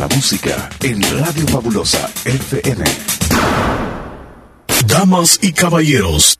la música en Radio Fabulosa FM. Damas y caballeros,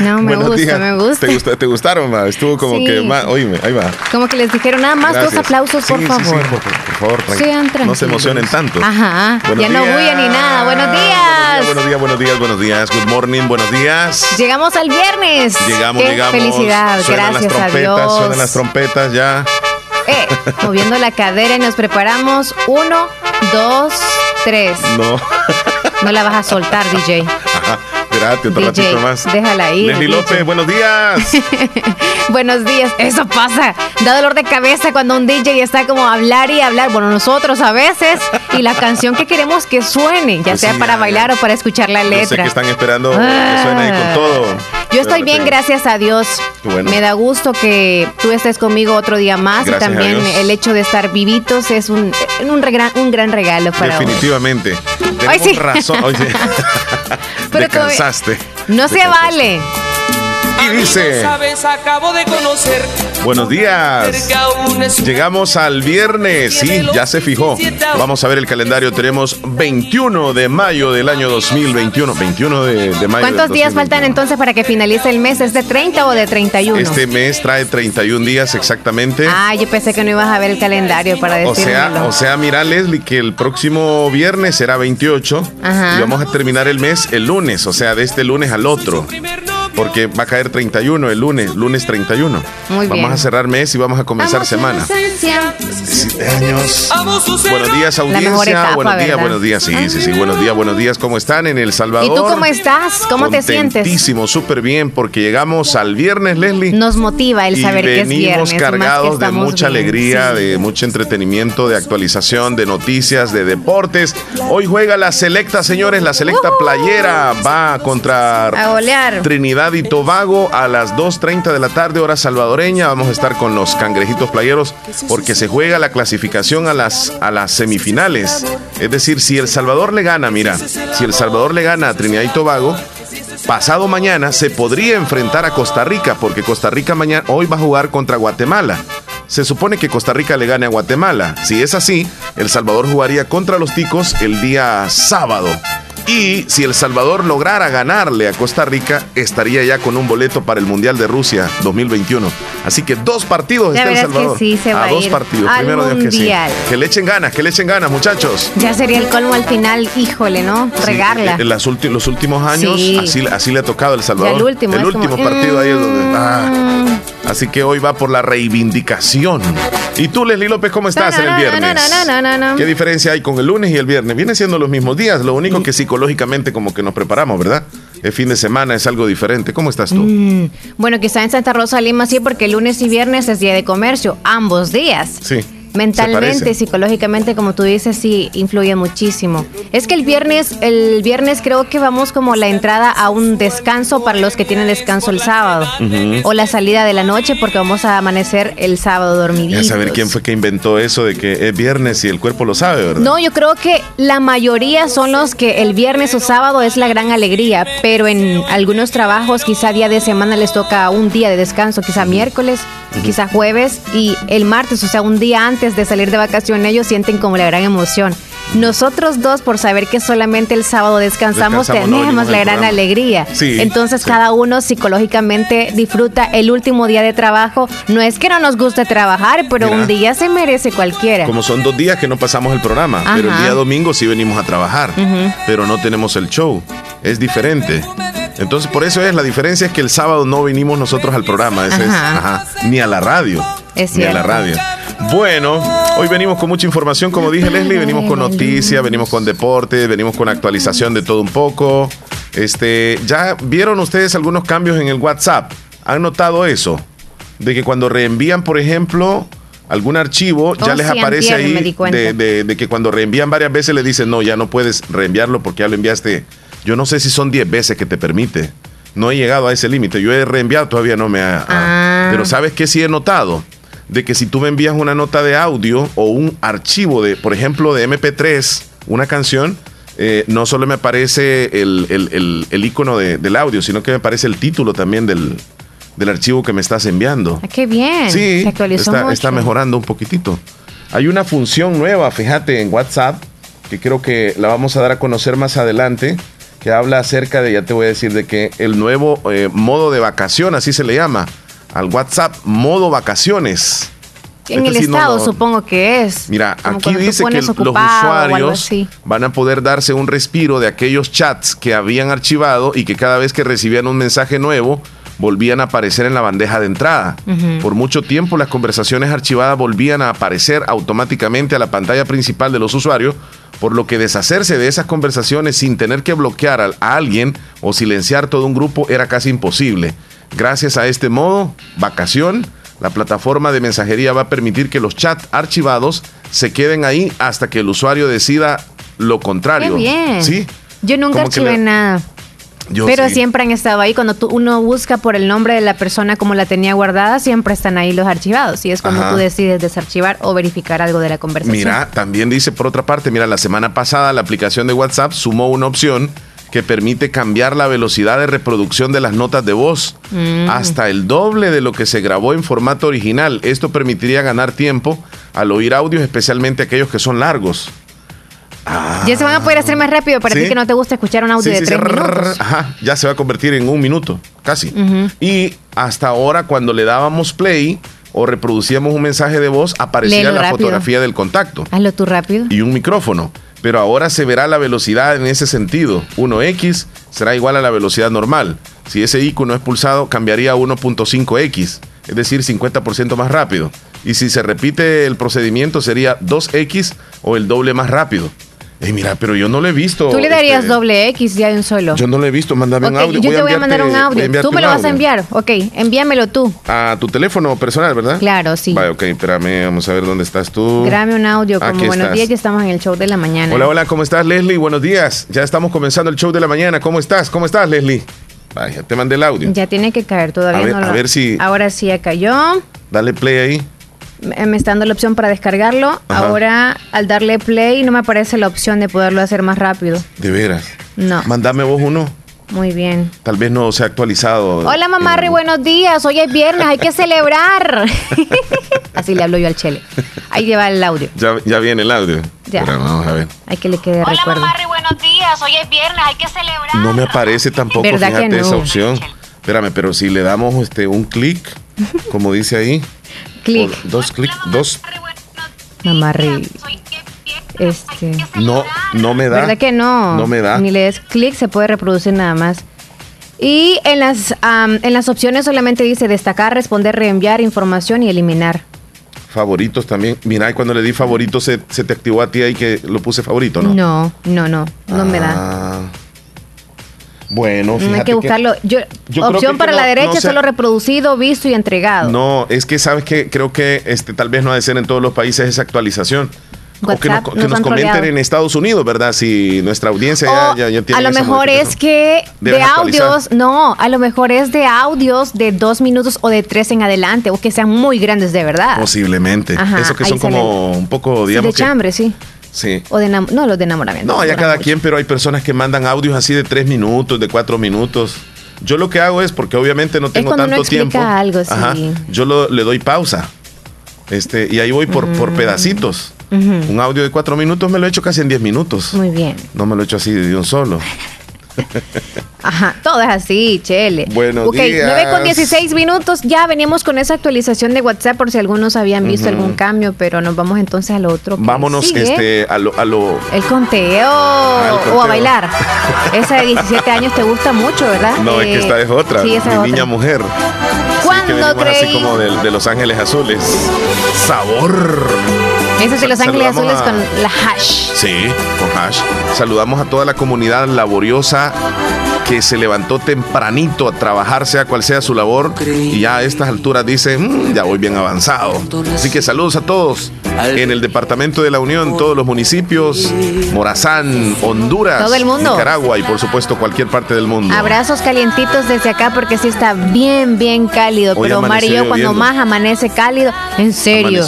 No, me gusta, me gusta. ¿Te, gustaron? Ma? Estuvo como que más. Oíme, ahí va. Como que les dijeron nada más dos aplausos, por favor. Sí, por, por, favor, No se emocionen tanto. Ajá. ya no huyen ni nada. Buenos días. Buenos días, buenos días, buenos días. Good morning, buenos días. Llegamos al viernes. Llegamos, Qué llegamos. Felicidad, suenan gracias las trompetas, a Dios. Suenan las trompetas ya. Eh, moviendo la cadera y nos preparamos. Uno, dos, tres. No. No la vas a soltar, DJ. Espérate, otro DJ, ratito más. déjala ir, Leslie. López, buenos días. Buenos días. Eso pasa. Da dolor de cabeza cuando un DJ está como a hablar y hablar. Bueno, nosotros a veces. Y la canción que queremos que suene, ya Pues sea sí, para ya, bailar o para escuchar la Yo sé letra. que están esperando Ah. que suene ahí con todo. Yo estoy bien, gracias a Dios. Bueno. Me da gusto que tú estés conmigo otro día más. Gracias y también el hecho de estar vivitos es un, un, regran- un gran regalo para. Definitivamente. Tenemos sí. razón. Oye, Pero como- descansaste. No se vale. Y dice, Sabes, acabo de conocer. buenos días. Llegamos al viernes, sí, ya se fijó. Vamos a ver el calendario. Tenemos 21 de mayo del año 2021. 21 de, de mayo. ¿Cuántos días 2021. faltan entonces para que finalice el mes? ¿Es de 30 o de 31? Este mes trae 31 días exactamente. Ah, yo pensé que no ibas a ver el calendario para O sea, o sea, mira Leslie, que el próximo viernes será 28 Ajá. y vamos a terminar el mes el lunes, o sea, de este lunes al otro. Porque va a caer 31 el lunes, lunes 31. Muy vamos bien. a cerrar mes y vamos a comenzar Amo su semana. años. Buenos días, La mejor audiencia. etapa, buenos días, ¿verdad? buenos días. Sí, sí, sí. Buenos días, buenos días. ¿Cómo están en El Salvador? ¿Y tú cómo estás? ¿Cómo te sientes? Contentísimo, súper bien, porque llegamos al viernes, Leslie. Nos motiva el saber que es venimos viernes. que cargados de mucha bien. alegría, Sí. de mucho entretenimiento, de actualización, de noticias, de deportes. Hoy juega la selecta, señores, la selecta playera va contra A golear. Trinidad y Tobago a las 2.30 de la tarde, hora salvadoreña. Vamos a estar con los cangrejitos playeros porque se juega la clasificación a las, a las semifinales. Es decir, si El Salvador le gana, mira, si El Salvador le gana a Trinidad y Tobago, pasado mañana se podría enfrentar a Costa Rica porque Costa Rica mañana, hoy va a jugar contra Guatemala. Se supone que Costa Rica le gane a Guatemala. Si es así, El Salvador jugaría contra los ticos el día sábado. Y si El Salvador lograra ganarle a Costa Rica, estaría ya con un boleto para el Mundial de Rusia 2021. Así que dos partidos está El verás que Salvador. sí se va a a dos ir partidos. Primero Dios que sí. Mundial. Que le echen ganas, que le echen ganas, muchachos. Ya sería el colmo al final, híjole, ¿no? Sí, Regarla. en las ulti- los últimos años, Sí. así, así le ha tocado El Salvador. Ya el último, El es último como, partido ahí es donde. mm. ah. Así que hoy va por la reivindicación. ¿Y tú, Leslie López, cómo estás en el viernes? ¿Qué diferencia hay con el lunes y el viernes? Vienen siendo los mismos días, lo único que psicológicamente como que nos preparamos, ¿verdad? El fin de semana es algo diferente. ¿Cómo estás tú? Bueno, quizá en Santa Rosa, Lima sí, porque lunes y viernes es día de comercio, ambos días. Sí. Mentalmente, psicológicamente, como tú dices, sí, influye muchísimo. Es que el viernes, el viernes creo que vamos como la entrada a un descanso para los que tienen descanso el sábado. O la salida de la noche porque vamos a amanecer el sábado dormiditos. saber quién fue que inventó eso de que es viernes y el cuerpo lo sabe, ¿verdad? No, yo creo que la mayoría son los que el viernes o sábado es la gran alegría, pero en algunos trabajos quizá día de semana les toca un día de descanso, quizá miércoles, quizá jueves y el martes, o sea, un día antes de salir de vacaciones, ellos sienten como la gran emoción. Nosotros dos, por saber que solamente el sábado descansamos, tenemos la gran alegría. Sí, Entonces sí. cada uno psicológicamente disfruta el último día de trabajo. No es que no nos guste trabajar, pero Mira. un día se merece cualquiera. Como son dos días que no pasamos el programa, pero el día domingo sí venimos a trabajar, pero no tenemos el show. Es diferente. Entonces, por eso es, la diferencia es que el sábado no venimos nosotros al programa, ese es, Ajá. ni a la radio. Es ni a la radio. Bueno, hoy venimos con mucha información, como dije Leslie, venimos con noticias, venimos con deportes, venimos con actualización de todo un poco. Este, ¿ya vieron ustedes algunos cambios en el WhatsApp? ¿Han notado eso? De que cuando reenvían, por ejemplo, algún archivo, ya Oh, les sí, aparece ahí de, de- de que cuando reenvían varias veces le dicen, no, ya no puedes reenviarlo porque ya lo enviaste. Yo no sé si son 10 veces que te permite. No he llegado a ese límite. Yo he reenviado, todavía no me ha... Ah. Pero ¿sabes qué sí he notado? De que si tú me envías una nota de audio o un archivo de, por ejemplo, de MP3, una canción, eh, no solo me aparece el, el- el- el icono de- del audio, sino que me aparece el título también del, del archivo que me estás enviando. Ah, qué bien. Sí, está, está mejorando un poquitito. Hay una función nueva, fíjate, en WhatsApp, que creo que la vamos a dar a conocer más adelante, que habla acerca de, ya te voy a decir, de que el nuevo eh, modo de vacación, así se le llama, al WhatsApp, modo vacaciones. En Este el sí estado supongo que es. Mira, Como aquí dice que los usuarios van a poder darse un respiro de aquellos chats que habían archivado y que cada vez que recibían un mensaje nuevo volvían a aparecer en la bandeja de entrada. Por mucho tiempo las conversaciones archivadas volvían a aparecer automáticamente a la pantalla principal de los usuarios, por lo que deshacerse de esas conversaciones sin tener que bloquear a, a alguien o silenciar todo un grupo era casi imposible. Gracias a este modo, vacación, la plataforma de mensajería va a permitir que los chats archivados se queden ahí hasta que el usuario decida lo contrario. Qué bien. ¿Sí? Yo nunca archivé le- nada. Yo pero sí. siempre han estado ahí. Cuando tú, uno busca por el nombre de la persona como la tenía guardada, siempre están ahí los archivados. Y es cuando Ajá. tú decides desarchivar o verificar algo de la conversación. Mira, también dice por otra parte, mira, la semana pasada la aplicación de WhatsApp sumó una opción que permite cambiar la velocidad de reproducción de las notas de voz hasta el doble de lo que se grabó en formato original. Esto permitiría ganar tiempo al oír audios, especialmente aquellos que son largos. Ya se van a poder hacer más rápido para Sí. ti que no te gusta escuchar un audio Sí, de sí, tres minutos. Ajá, ya se va a convertir en un minuto, casi. Y hasta ahora, cuando le dábamos play o reproducíamos un mensaje de voz, aparecía Léelo la rápido. fotografía del contacto Hazlo tú rápido. y un micrófono. Pero ahora se verá la velocidad en ese sentido. 1x será igual a la velocidad normal. Si ese icono es pulsado, cambiaría a 1.5x, es decir, 50% más rápido. Y si se repite el procedimiento, sería 2x o el doble más rápido. Ey, mira, pero yo no lo he visto. Tú le darías este, doble X ya de un solo. Yo no lo he visto, mándame un audio. yo te voy a mandar un audio. Tú me lo vas a enviar. Ok, envíamelo tú. A tu teléfono personal, ¿verdad? Claro, sí. Vale, ok, espérame, vamos a ver dónde estás tú. Grábame un audio como Aquí buenos estás. días, ya estamos en el show de la mañana. Hola, hola, ¿cómo estás, Leslie? Buenos días. Ya estamos comenzando el show de la mañana. ¿Cómo estás? ¿Cómo estás, Leslie? Vaya, te mandé el audio. Ya tiene que caer, todavía A ver- no lo. a ver si- Ahora sí ya cayó. Dale play ahí. Me me está dando la opción para descargarlo. Ajá. Ahora, al darle play, no me aparece la opción de poderlo hacer más rápido. De veras. No. Mándame vos uno. Muy bien. Tal vez no se ha actualizado. Hola, mamarri, En- buenos días. Hoy es viernes, hay que celebrar. Así le hablo yo al Chele. Ahí lleva el audio. Ya, ya viene el audio. Ya. Vamos a ver. Hay que le quede recuerdo. buenos días. Hoy es viernes, hay que celebrar. No me aparece tampoco, ¿Verdad que fíjate, no? esa opción. Espérame, pero si le damos este un clic, como dice ahí. Clic. Dos clics, dos. Mamarri. Este. No, no me da. ¿Verdad que no? No me da. Ni le des clic, se puede reproducir nada más. Y en las, am, en las opciones solamente dice destacar, responder, reenviar información y eliminar. Favoritos también. Mira, cuando le di favoritos se, se te activó a ti ahí que lo puse favorito, ¿no? No, no, no, no, me da. Bueno, No fíjate hay que buscarlo. Yo, Yo creo opción que para no- la derecha, no solo reproducido, visto y entregado. No, es que sabes que creo que este tal vez no ha de ser en todos los países esa actualización. o que nos, que comenten troleado. en Estados Unidos, ¿verdad? Si nuestra audiencia ya, ya, ya tiene a lo mejor es que de audios, no, a lo mejor es de audios de dos minutos o de tres en adelante, o que sean muy grandes de verdad. Posiblemente. Ajá, Eso que son como un poco, Sí, digamos de chambre, sí. Sí. O de no, los de enamoramiento. No, ya cada mucho. quien, pero hay personas que mandan audios así de tres minutos, de cuatro minutos. Yo lo que hago es, porque obviamente no tengo tanto tiempo. algo, sí. yo lo- le doy pausa. Este, y ahí voy por, Mm. por pedacitos. Un audio de cuatro minutos me lo he hecho casi en diez minutos. Muy bien. No me lo he hecho así de un solo. Ajá, todo es así, chele. Buenos ok, días. 9 con 16 minutos. Ya venimos con esa actualización de WhatsApp por si algunos habían visto algún cambio, pero nos vamos entonces al otro. Vámonos sigue. este, a lo, a lo. El conteo. Ah, el O a bailar. Esa de 17 años te gusta mucho, ¿verdad? No, es que Eh, esta es otra. Sí, esa mi es otra. niña mujer. Sí, que ¿Cuándo venimos así creí? como de, de Los Ángeles Azules. Sabor. Esos de Los Ángeles Azules a- con la hash. Sí, con hash. Saludamos a toda la comunidad laboriosa que se levantó tempranito a trabajar, sea cual sea su labor, y ya a estas alturas dice, "Mm, ya voy bien avanzado. Así que saludos a todos en el Departamento de la Unión, todos los municipios, Morazán, Honduras, Todo el mundo. Nicaragua y por supuesto cualquier parte del mundo. Abrazos calientitos desde acá porque sí está bien, bien cálido. Hoy Pero Omar y yo amaneció cuando más amanece cálido, en serio.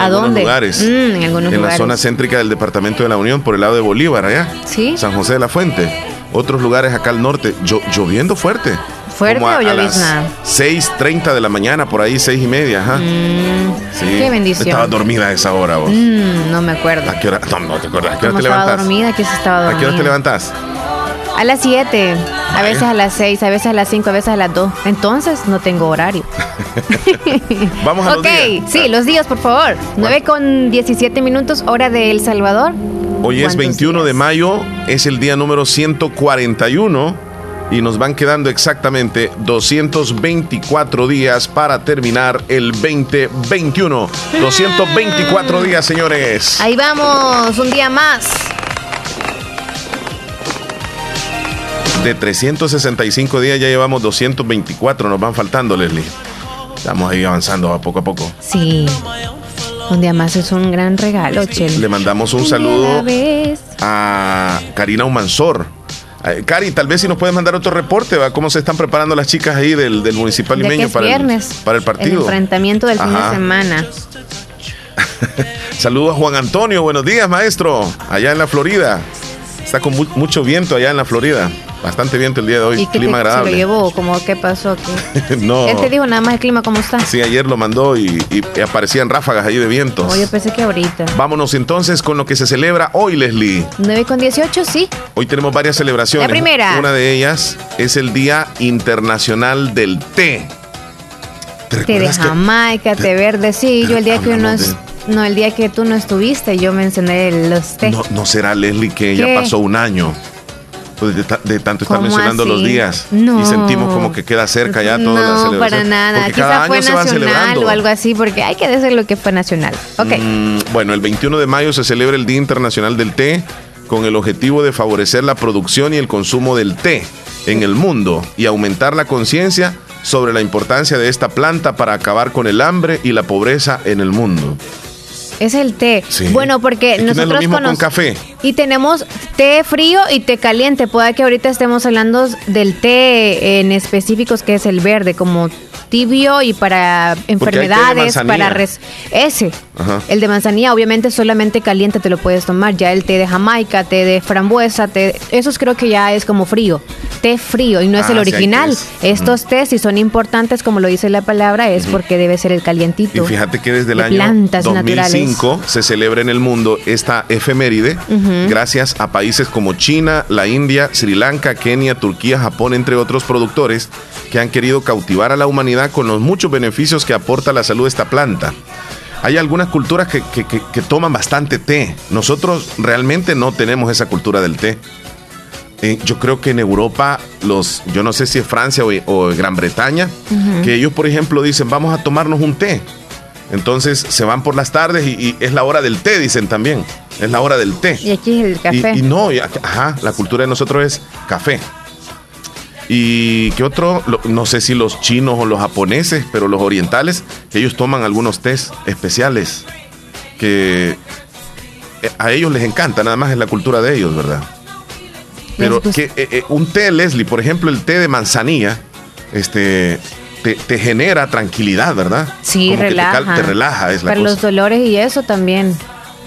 ¿A dónde? lugares. Mm, en algunos en la zona céntrica del Departamento de la Unión, por el lado de Bolívar, allá. Sí. San José de la Fuente. Otros lugares acá al norte, llo- lloviendo fuerte. ¿Fuerte Como a, o a llovizna? 6.30 de la mañana, por ahí, seis y media, ajá. Sí. Mm, qué bendición. Estaba dormida a esa hora vos. Mm, no me acuerdo. ¿A qué hora? No, no te acuerdas. ¿A qué hora te estaba levantas? dormida, que se estaba ¿A dormida. qué hora te levantas? A las 7, a veces a las 6, a veces a las 5, a veces a las 2. Entonces no tengo horario. Vamos a ok, los días. sí, los días, por favor. 9 con 17 minutos, hora de El Salvador. Hoy es ¿Cuántos 21 de días? mayo, es el día número 141 y nos van quedando exactamente 224 días para terminar el 2021. 224 días, señores. Ahí vamos, un día más. De 365 días ya llevamos 224, nos van faltando, Leslie. Estamos ahí avanzando a poco a poco. Sí. Un día más es un gran regalo, Chel. Le mandamos un saludo a Karina Humansor. Eh, Cari, tal vez si nos puedes mandar otro reporte, ¿va? ¿Cómo se están preparando las chicas ahí del, del Municipal que Limeño para, viernes. el, para el partido? El enfrentamiento del fin de semana. Saludos a Juan Antonio, buenos días, maestro, allá en la Florida. Está con mu- mucho viento allá en la Florida. Bastante viento el día de hoy, ¿Y clima te, se lo agradable. llevó? Como, ¿Qué pasó? ¿Qué? no. Él te dijo nada más el clima, ¿cómo está? Sí, ayer lo mandó y, y aparecían ráfagas ahí de vientos. Oh, yo pensé que ahorita. Vámonos entonces con lo que se celebra hoy, Leslie. 9 con 18, sí. Hoy tenemos varias celebraciones. La primera. Una de ellas es el Día Internacional del Té. ¿Te de que- Jamaica, té verde, sí. Yo el día que uno es. No, el día que tú no estuviste, yo mencioné los té. No, no será Leslie que ya ¿Qué? pasó un año. Pues de, ta- de tanto estar ¿Cómo mencionando así? los días. No. Y sentimos como que queda cerca ya toda la No, celebración. para nada. Porque cada Quizá fue año se van nacional celebrando. o algo así, porque hay que decir lo que fue nacional. Ok. Mm, bueno, el 21 de mayo se celebra el Día Internacional del Té con el objetivo de favorecer la producción y el consumo del té en el mundo y aumentar la conciencia sobre la importancia de esta planta para acabar con el hambre y la pobreza en el mundo. Es el té. Sí. Bueno, porque Es que no es lo nosotros mismo con conoc- café. Y tenemos té frío y té caliente. Puede que ahorita estemos hablando del té en específicos que es el verde, como tibio y para enfermedades, para res- ese. Ajá. El de manzanilla, obviamente solamente caliente te lo puedes tomar. Ya el té de Jamaica, té de frambuesa, té, esos creo que ya es como frío. Té frío y no es Ah, el sí, original. Estos tés, si son importantes, como lo dice la palabra, es porque debe ser el Y calientito. fíjate que desde el de año plantas 2005 se celebra en el mundo esta efeméride gracias a países como China, la India, Sri Lanka, Kenia, Turquía, Japón, entre otros productores que han querido cautivar a la humanidad con los muchos beneficios que aporta la salud de esta planta. Hay algunas culturas que, que- que- que toman bastante té. Nosotros realmente no tenemos esa cultura del té. Eh, yo creo que en Europa, los, yo no sé si es Francia o, o Gran Bretaña, que ellos, por ejemplo, dicen, vamos a tomarnos un té. Entonces se van por las tardes y, y es la hora del té, dicen también. Es la hora del té. Y aquí es el café. Y, y no, y ajá, la cultura de nosotros es café. Y qué otro, no sé si los chinos o los japoneses, pero los orientales, que ellos toman algunos tés especiales que eh, a ellos les encanta, nada más es la cultura de ellos, ¿verdad? Pero Les gusta. que eh, eh, un té, Leslie, por ejemplo, el té de manzanilla, este, te, te genera tranquilidad, ¿verdad? Sí, Como que te relaja. Te, relaja, es la Para cosa. los dolores y eso también.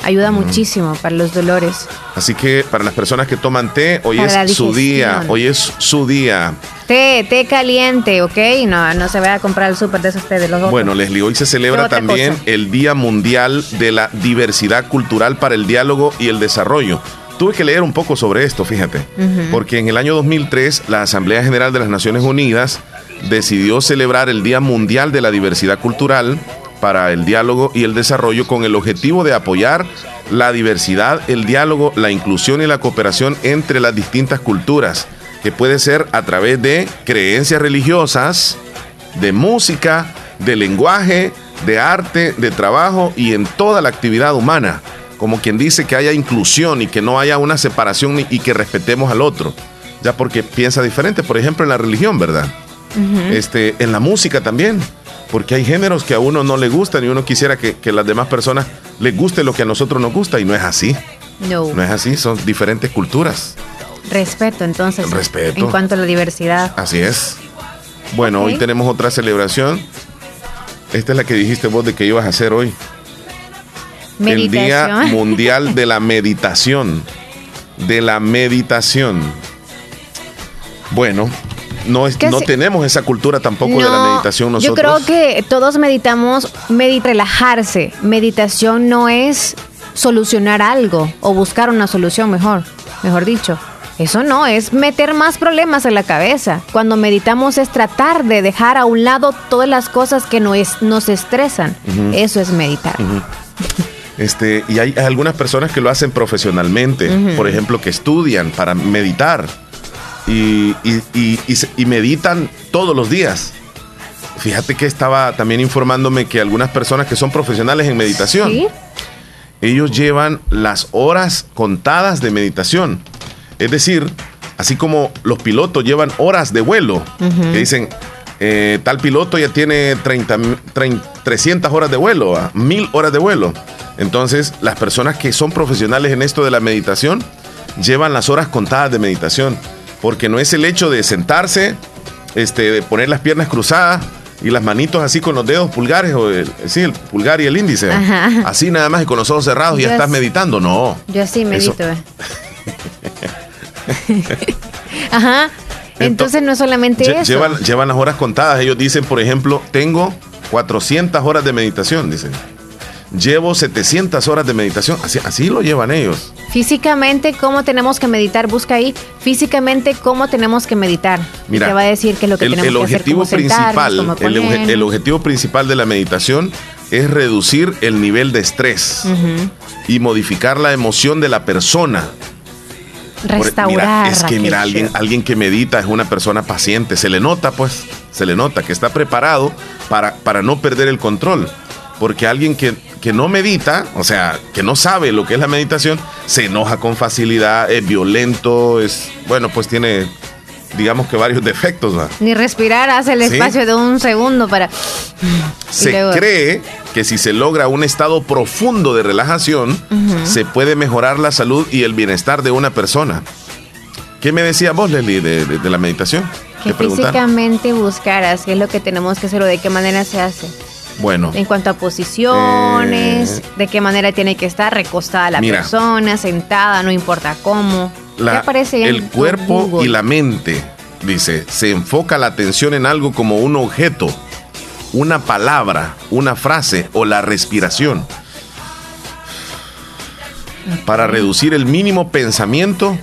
Ayuda muchísimo para los dolores. Así que para las personas que toman té, hoy Para es su día, hoy es su día. Té, té caliente, ¿ok? No, no se vaya a comprar el súper de esos té de los otros. Bueno, Leslie, hoy se celebra también cosa? el Día Mundial de la Diversidad Cultural para el Diálogo y el Desarrollo. Tuve que leer un poco sobre esto, fíjate, porque en el año 2003 la Asamblea General de las Naciones Unidas decidió celebrar el Día Mundial de la Diversidad Cultural para el diálogo y el desarrollo con el objetivo de apoyar la diversidad, el diálogo, la inclusión y la cooperación entre las distintas culturas, que puede ser a través de creencias religiosas, de música, de lenguaje, de arte, de trabajo y en toda la actividad humana. Como quien dice que haya inclusión y que no haya una separación y que respetemos al otro. Ya porque piensa diferente, por ejemplo, en la religión, ¿verdad? este, en la música también. Porque hay géneros que a uno no le gustan y uno quisiera que, que las demás personas les guste lo que a nosotros nos gusta y no es así. No. No es así, son diferentes culturas. Respeto, entonces. Respeto. En cuanto a la diversidad. Así es. Bueno, hoy tenemos otra celebración. Esta es la que dijiste vos de que ibas a hacer hoy. El Día Meditación. Mundial de la Meditación. De la meditación. Bueno, no, es, ¿Qué no se- tenemos esa cultura tampoco de la No, meditación Yo nosotros. creo que todos meditamos, medi- relajarse. Meditación no es solucionar algo o buscar una solución mejor, mejor dicho. Eso no, es meter más problemas en la cabeza. Cuando meditamos es tratar de dejar a un lado todas las cosas que nos, nos estresan. Eso es meditar. Este, y hay, hay algunas personas que lo hacen profesionalmente, por ejemplo, que estudian para meditar y, y- y- y se- y meditan todos los días. Fíjate que estaba también informándome que algunas personas que son profesionales en meditación, ¿Sí? ellos llevan las horas contadas de meditación. Es decir, así como los pilotos llevan horas de vuelo, que dicen, eh, tal piloto ya tiene 30, mi- trein- 300 horas de vuelo, ah, 1000 horas de vuelo. Entonces, las personas que son profesionales en esto de la meditación llevan las horas contadas de meditación, porque no es el hecho de sentarse, este, de poner las piernas cruzadas y las manitos así con los dedos pulgares, o el, sí, el pulgar y el índice, Ajá. así nada más y con los ojos cerrados y ya Yo estás es- meditando, no. Yo sí Eso- medito. eh. Ajá. Entonces no es solamente Lle- eso. Llevan, llevan las horas contadas. Ellos dicen, por ejemplo, tengo 400 horas de meditación, dicen. Llevo 700 horas de meditación. Así, así lo llevan ellos. Físicamente, ¿cómo tenemos que meditar? Busca ahí. Físicamente, ¿cómo tenemos que meditar? Y Mira, te va a decir qué es lo que el, tenemos el que hacer, objetivo sentarnos, principal, el, objetivo principal de la meditación es reducir el nivel de estrés y modificar la emoción de la persona. Por- Restaurar. mira, es que mira, alguien, alguien que medita es una persona paciente. Se le nota, pues, se le nota que está preparado para, para no perder el control. Porque alguien que, que no medita, o sea, que no sabe lo que es la meditación, se enoja con facilidad, es violento, es, bueno, pues tiene, digamos que varios defectos. ¿va? Ni respirar hace el Sí. espacio de un segundo para. Se luego- cree que si se logra un estado profundo de relajación, se puede mejorar la salud y el bienestar de una persona. ¿Qué me decía vos, Leslie, de, de- de la meditación? Que físicamente buscaras qué es lo que tenemos que hacer o de qué manera se hace. Bueno, En cuanto a posiciones, Eh, de qué manera tiene que estar recostada la Mira. persona, sentada, no importa cómo. la- ¿Qué el cuerpo Google? y la mente, dice, se enfoca la atención en algo como un objeto, una palabra, una frase o la respiración. Para reducir el mínimo pensamiento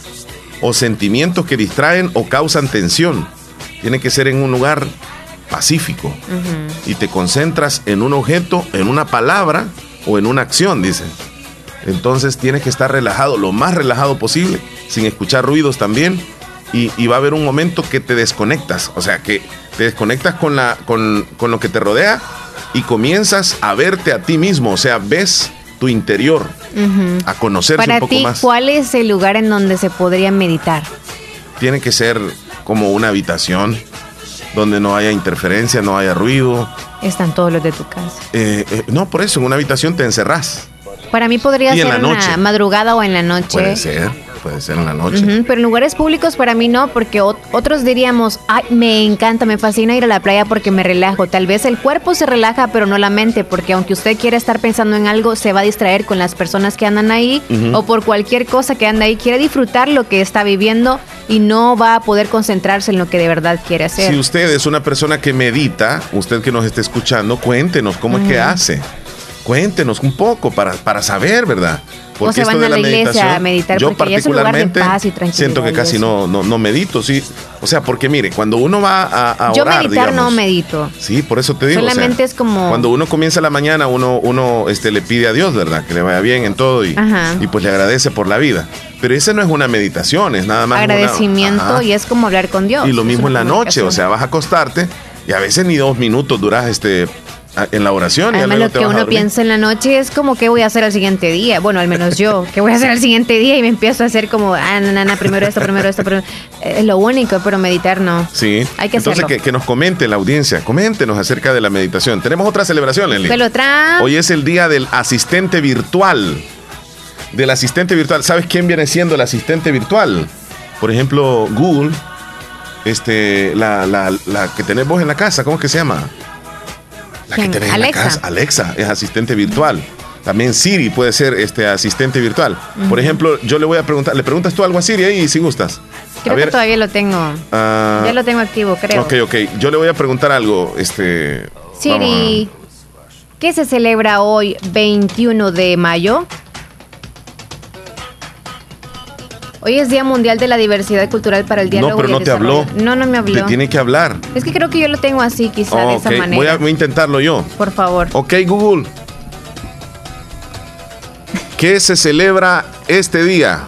o sentimientos que distraen o causan tensión. Tiene que ser en un lugar pacífico. Y te concentras en un objeto, en una palabra o en una acción, dice. Entonces tienes que estar relajado, lo más relajado posible, sin escuchar ruidos también. Y, y va a haber un momento que te desconectas, o sea, que te desconectas con, la, con, con lo que te rodea y comienzas a verte a ti mismo, o sea, ves tu interior, a conocerse Para un poco ti, más. ¿cuál es el lugar en donde se podría meditar? Tiene que ser como una habitación donde no haya interferencia, no haya ruido. Están todos los de tu casa. Eh, eh, no, por eso, en una habitación te encerrás. Para mí podría Y en ser la en noche. la madrugada o en la noche. Puede ser, puede ser en la noche. Pero en lugares públicos para mí no, porque ot- otros diríamos, ay, me encanta, me fascina ir a la playa porque me relajo. Tal vez el cuerpo se relaja, pero no la mente, porque aunque usted quiera estar pensando en algo, se va a distraer con las personas que andan ahí o por cualquier cosa que anda ahí. Quiere disfrutar lo que está viviendo y no va a poder concentrarse en lo que de verdad quiere hacer. Si usted es una persona que medita, usted que nos esté escuchando, cuéntenos cómo es que hace. Cuéntenos un poco para, para saber, ¿verdad? O se van a la iglesia a meditar, yo porque ya es un lugar de particularmente paz y siento que casi no, no, no medito, sí. O sea, porque mire, cuando uno va a, a Yo orar, meditar no medito. Sí, por eso te digo. o sea, Solamente es como- Cuando uno comienza la mañana, uno, uno este, le pide a Dios, ¿verdad? Que le vaya bien en todo y, Ajá. y pues le agradece por la vida. Pero esa no es una meditación, es nada más. Agradecimiento y es como hablar con Dios. Y lo mismo en la noche, o sea, vas a acostarte y a veces ni dos minutos duras este, En la oración. Además, luego lo que uno dormir. piensa en la noche es como qué voy a hacer al siguiente día. Bueno, al menos yo, qué voy a hacer al siguiente día y me empiezo a hacer como, ah, na, na, primero esto, primero esto, primero. Es lo único, pero meditar no. Sí. Hay que Entonces, hacerlo. que, que nos comente la audiencia, coméntenos acerca de la meditación. Tenemos otra celebración, atrás. Hoy es el día del asistente virtual. Del asistente virtual. ¿Sabes quién viene siendo el asistente virtual? Por ejemplo, Google. Este, la, la, la que tenés vos en la casa, ¿cómo es que se llama? La que tenés Alexa. en la casa. Alexa es asistente virtual. También Siri puede ser este asistente virtual. Por ejemplo, yo le voy a preguntar, ¿le preguntas tú algo a Siri ahí si gustas? Creo a ver, que todavía lo tengo. ah, ya lo tengo activo, creo. Ok, ok. Yo le voy a preguntar algo. Este. Siri, ¿qué se celebra hoy, 21 de mayo? Hoy es Día Mundial de la Diversidad Cultural para el Diálogo No, pero no te habló. No, no me habló. Te tiene que hablar. Es que creo que yo lo tengo así, quizá, de esa Ok, manera. Voy a, voy a intentarlo yo. Por favor. Ok, Google. ¿Qué se celebra este día?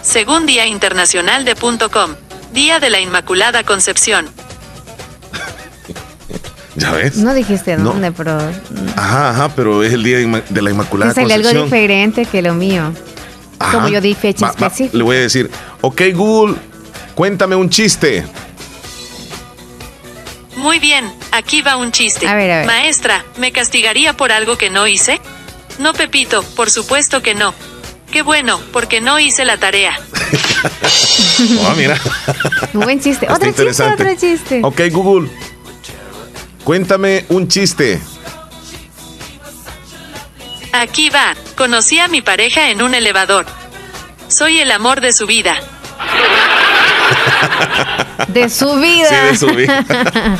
Según Día Internacional de .com, Día de la Inmaculada Concepción. ¿Ya ves? No dijiste No. dónde, pero Ajá, ajá, pero es el día de la Inmaculada que sale algo diferente que lo mío. Ajá. Como yo di fecha Va- va, específica. le voy a decir, ok, Google, cuéntame un chiste. Muy bien, aquí va un chiste. A ver, a ver. Maestra, ¿me castigaría por algo que no hice? No, Pepito, por supuesto que no. Qué bueno, porque no hice la tarea. Oh, mira. Buen chiste. Otro chiste, otro chiste. Ok, Google, cuéntame un chiste. Aquí va, conocí a mi pareja en un elevador. Soy el amor de su vida. De su vida. Sí, de su vida.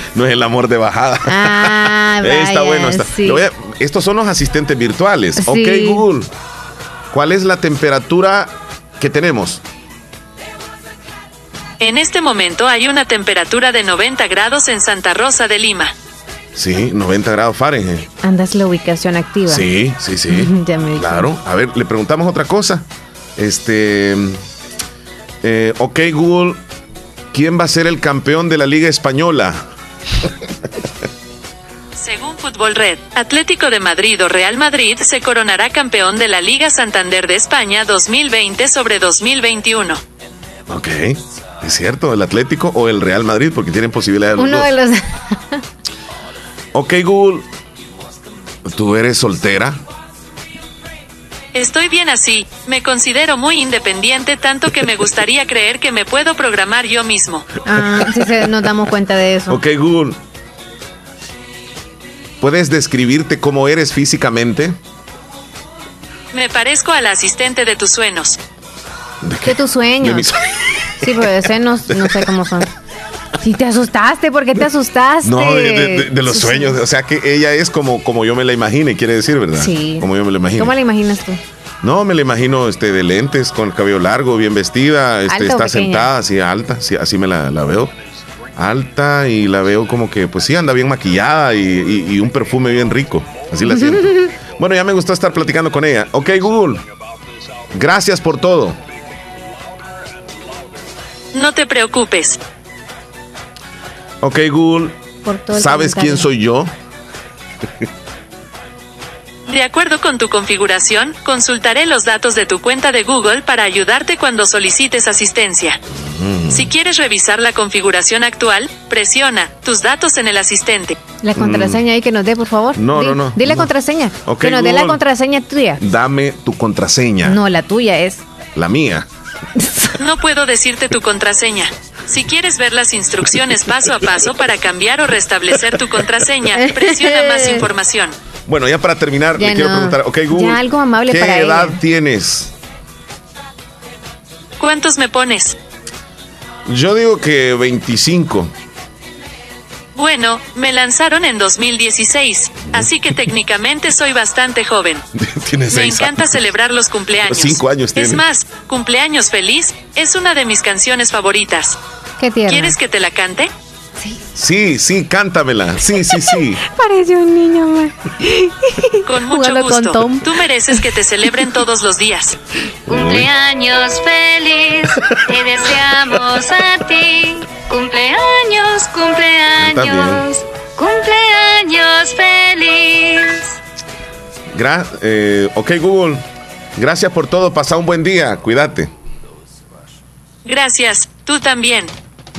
No es el amor de bajada. Ah, está bueno. Está. sí. A- estos son los asistentes virtuales. Sí. Ok, Google. ¿Cuál es la temperatura que tenemos? En este momento hay una temperatura de 90 grados en Santa Rosa de Lima. Sí, 90 grados Fahrenheit. Andas la ubicación activa. Sí, sí, sí. Ya me Claro. A ver, le preguntamos otra cosa. Este. eh, ok, Google. ¿Quién va a ser el campeón de la Liga Española? Según Fútbol Red, Atlético de Madrid o Real Madrid se coronará campeón de la Liga Santander de España 2020 sobre 2021. Ok. ¿Es cierto? ¿El Atlético o el Real Madrid? Porque tienen posibilidades los Uno dos. de los. Ok, Google. ¿Tú eres soltera? Estoy bien así, me considero muy independiente tanto que me gustaría creer que me puedo programar yo mismo. Ah, sí, nos damos cuenta de eso. Ok, Google. ¿Puedes describirte cómo eres físicamente? Me parezco al asistente de tus sueños. ¿Qué tus sueños? De mis- Sí, pero de senos no sé cómo son. Si te asustaste, ¿por qué te asustaste? No, de, de- de los Sí, sueños. O sea que ella es como, como yo me la imagine, quiere decir, ¿verdad? Sí. Como yo me la imagino. ¿Cómo la imaginas tú? No, me la imagino este, de lentes, con el cabello largo, bien vestida, este, ¿Alta o está pequeña? sentada, así alta, sí, así me la, la veo. Alta y la veo como que, pues sí, anda bien maquillada y, y- y un perfume bien rico. Así la siento. bueno, ya me gustó estar platicando con ella. Ok, Google. Gracias por todo. No te preocupes. Ok, Google. Por todo el ¿Sabes quién soy yo? De acuerdo con tu configuración, consultaré los datos de tu cuenta de Google para ayudarte cuando solicites asistencia. Mm. Si quieres revisar la configuración actual, presiona tus datos en el asistente. La contraseña ahí que nos dé, por favor. Mm. No, Di- no, no, Di la no. contraseña. Ok, que nos dé la contraseña tuya. Dame tu contraseña. No, la tuya es. La mía. No puedo decirte tu contraseña. Si quieres ver las instrucciones paso a paso para cambiar o restablecer tu contraseña, presiona más información. Bueno, ya para terminar, Ya le quiero preguntar, ok, Google. Ya algo amable ¿Qué para edad ella. tienes? ¿Cuántos me pones? Yo digo que 25. Bueno, me lanzaron en 2016, así que técnicamente soy bastante joven. Tienes Me encanta años. celebrar los cumpleaños. Cinco años Es más, cumpleaños feliz es una de mis canciones favoritas. Qué tierna. ¿Quieres que te la cante? Sí, sí, cántamela. Sí, sí, sí. Parece un niño, man. Con mucho Jugando con gusto. Tom. Tú mereces que te celebren todos los días. Cumpleaños feliz, te deseamos a ti. Cumpleaños, cumpleaños, cumpleaños feliz. Gra eh, ok, Google. Gracias por todo. Pasa un buen día. Cuídate. Gracias. Tú también.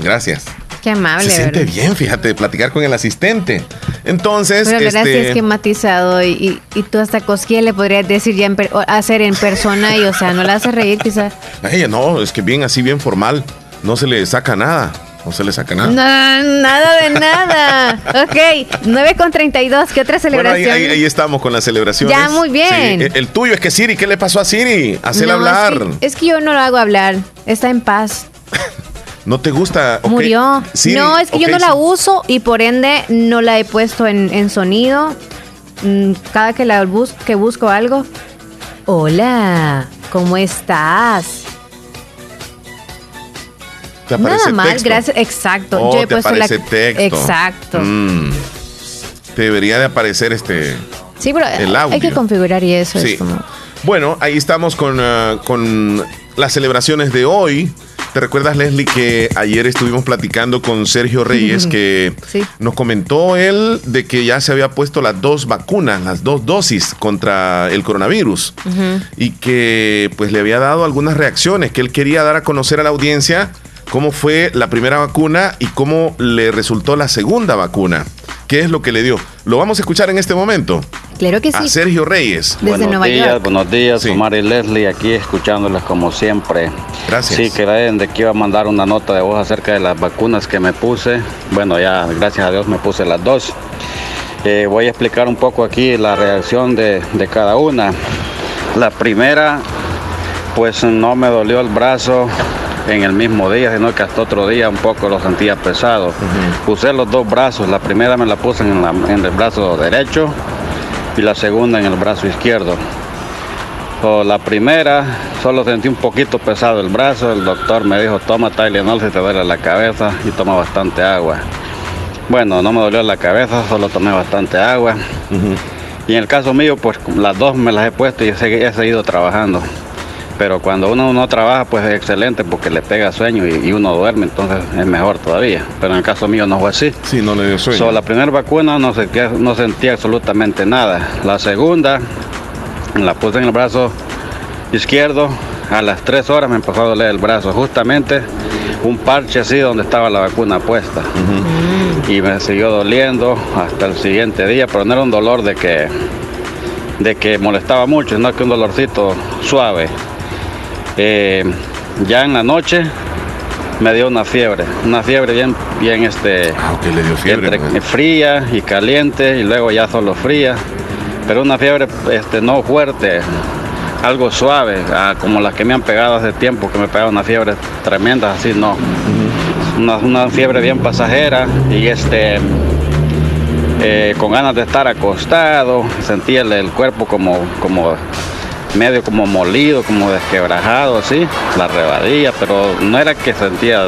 Gracias. Qué amable, Se siente ¿verdad? bien, fíjate, platicar con el asistente. Entonces, Pero verdad sí este, esquematizado y, y, y tú hasta cosquilla le podrías decir ya en per- hacer en persona y o sea, no la hace reír quizás. ella no, es que bien así, bien formal. No se le saca nada. No se le saca nada. No, nada de nada. Ok, 9 con 32, ¿qué otra Bueno, ahí, celebración? ahí- ahí estamos con las celebraciones. Ya, muy bien. Sí, el- El tuyo es que Siri, ¿qué le pasó a Siri? Hacela No, hablar. Es que, es que yo no lo hago hablar, está en paz. ¿No te gusta? Murió. Siri, no, es que yo no la uso y por ende no la he puesto en, en sonido. Mm, Cada que la bus que busco algo. Hola, ¿cómo estás? ¿Te aparece Nada mal, texto? gracias. Exacto. Oh, yo he te puesto la. aparece texto. Exacto. Mm. Te debería de aparecer este... Sí, pero El audio. hay que configurar y eso Sí. es como. Bueno, ahí estamos con, ah, con las celebraciones de hoy. ¿Te recuerdas, Leslie, que ayer estuvimos platicando con Sergio Reyes, que Sí. nos comentó él de que ya se había puesto las dos vacunas, las dos dosis contra el coronavirus y que pues le había dado algunas reacciones que él quería dar a conocer a la audiencia cómo fue la primera vacuna y cómo le resultó la segunda vacuna. ¿Qué es lo que le dio? Lo vamos a escuchar en este momento Claro que a sí. Sergio Reyes. Desde buenos Nueva días, York. buenos días, Sí. Omar y Leslie, aquí escuchándolas como siempre. Gracias. Sí, creen de que iba a mandar una nota de voz acerca de las vacunas que me puse. Bueno, ya gracias a Dios me puse las dos. Eh, voy a explicar un poco aquí la reacción de, de cada una. La primera, pues no me dolió el brazo en el mismo día, sino que hasta otro día un poco lo sentía pesado. Puse los dos brazos, la primera me la puse en, la- en el brazo derecho y la segunda en el brazo izquierdo. La primera, solo sentí un poquito pesado el brazo, el doctor me dijo, toma Tylenol si te duele la cabeza y toma bastante agua. Bueno, no me dolió la cabeza, solo tomé bastante agua. Y en el caso mío, pues las dos me las he puesto y he seguido trabajando. Pero cuando uno no trabaja, pues es excelente porque le pega sueño y, y uno duerme, entonces es mejor todavía. Pero en el caso mío no fue así. Sí, no le dio sueño. So, la primera vacuna no, sentía, no sentía absolutamente nada. La segunda la puse en el brazo izquierdo. A las tres horas me empezó a doler el brazo. Justamente un parche así donde estaba la vacuna puesta. Y me siguió doliendo hasta el siguiente día, pero no era un dolor de que, de que molestaba mucho, sino que un dolorcito suave. Eh, ya en la noche me dio una fiebre, una fiebre bien, bien este, Ah, le dio fiebre. entre pues. fría y caliente y luego ya solo fría, pero una fiebre este, no fuerte, algo suave, ah, como las que me han pegado hace tiempo, que me pegaron una fiebre tremenda, así no. Una, una fiebre bien pasajera y este eh, con ganas de estar acostado, sentía el, el cuerpo como, como medio como molido, como desquebrajado así, la rebadilla, pero no era que sentía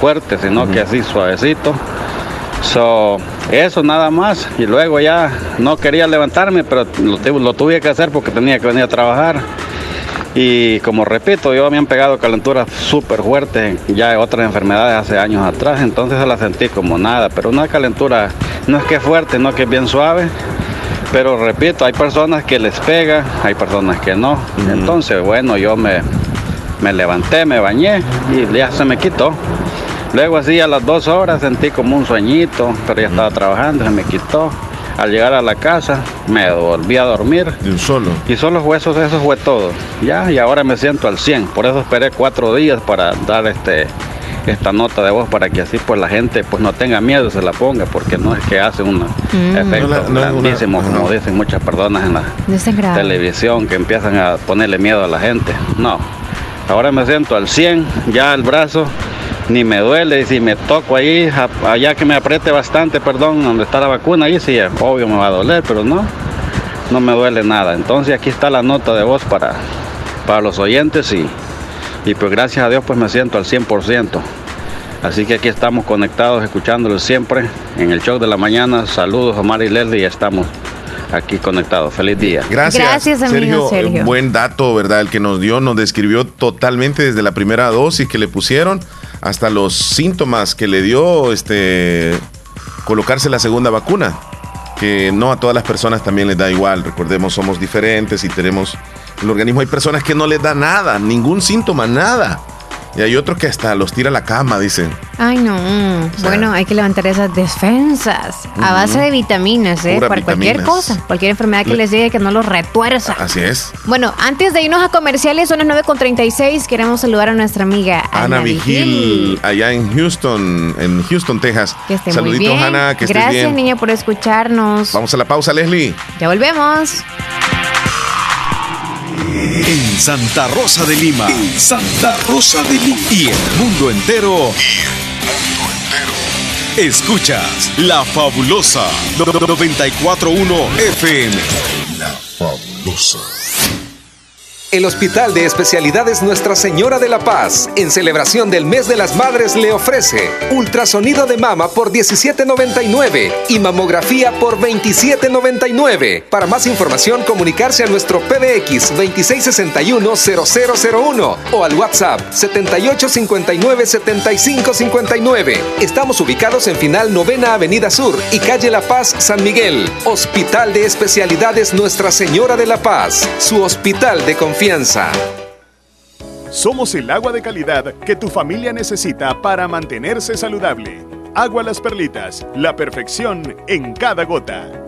fuerte, sino que así suavecito. So, eso nada más. Y luego ya no quería levantarme, pero lo, tu- lo tuve que hacer porque tenía que venir a trabajar. Y como repito, yo me han pegado calenturas súper fuertes ya de otras enfermedades hace años atrás, entonces se la sentí como nada, pero una calentura no es que es fuerte, no que es bien suave, pero repito, hay personas que les pega, hay personas que no. Entonces, bueno, yo me, me levanté, me bañé y ya se me quitó. Luego así a las dos horas sentí como un sueñito, pero ya estaba trabajando, se me quitó. Al llegar a la casa me volví a dormir De un solo. y son los huesos, eso fue todo. Ya, y ahora me siento al 100. Por eso esperé cuatro días para dar este esta nota de voz para que así pues la gente pues no tenga miedo se la ponga porque no es que hace un efecto No la- no es una- grandísimo como dicen muchas personas en la televisión que empiezan a ponerle miedo a la gente no ahora me siento al 100 ya el brazo ni me duele y si me toco ahí a- allá que me apriete bastante perdón donde está la vacuna ahí sí obvio me va a doler pero no no me duele nada. Entonces aquí está la nota de voz para, para los oyentes y, y pues gracias a Dios pues me siento al 100%. Así que aquí estamos conectados, escuchándolos siempre en el show de la mañana. Saludos, Omar y Leslie, ya estamos aquí conectados. Feliz día. Gracias, Gracias, amigo Sergio. Eh, Buen dato, ¿verdad? El que nos dio, nos describió totalmente desde la primera dosis que le pusieron hasta los síntomas que le dio este colocarse la segunda vacuna. Que no a todas las personas también les da igual. Recordemos, somos diferentes y tenemos el organismo. Hay personas que no les da nada, ningún síntoma, nada. Y hay otros que hasta los tira a la cama, dicen. Ay, no. bueno, hay que levantar esas defensas a base de vitaminas, ¿eh? Para cualquier cosa, cualquier enfermedad que Le- les llegue, que no los retuerza. Así es. Bueno, antes de irnos a comerciales, son las 9.36, queremos saludar a nuestra amiga Ana, Ana Vigil, allá en Houston, en Houston, Texas. Que esté Saluditos, muy bien. Ana, que estés Gracias, bien. niña, por escucharnos. Vamos a la pausa, Leslie. Ya volvemos. En Santa Rosa de Lima. En Santa Rosa de Lima. Y el mundo entero. Escuchas La Fabulosa 941 FM. La Fabulosa. El Hospital de Especialidades Nuestra Señora de la Paz, en celebración del Mes de las Madres, le ofrece ultrasonido de mama por 17.99 y mamografía por 27.99. Para más información, comunicarse a nuestro PBX 2661-0001 o al WhatsApp 7859-7559. Estamos ubicados en Final Novena Avenida Sur y Calle La Paz, San Miguel. Hospital de Especialidades Nuestra Señora de la Paz, su hospital de confianza. Somos el agua de calidad que tu familia necesita para mantenerse saludable. Agua Las Perlitas, la perfección en cada gota.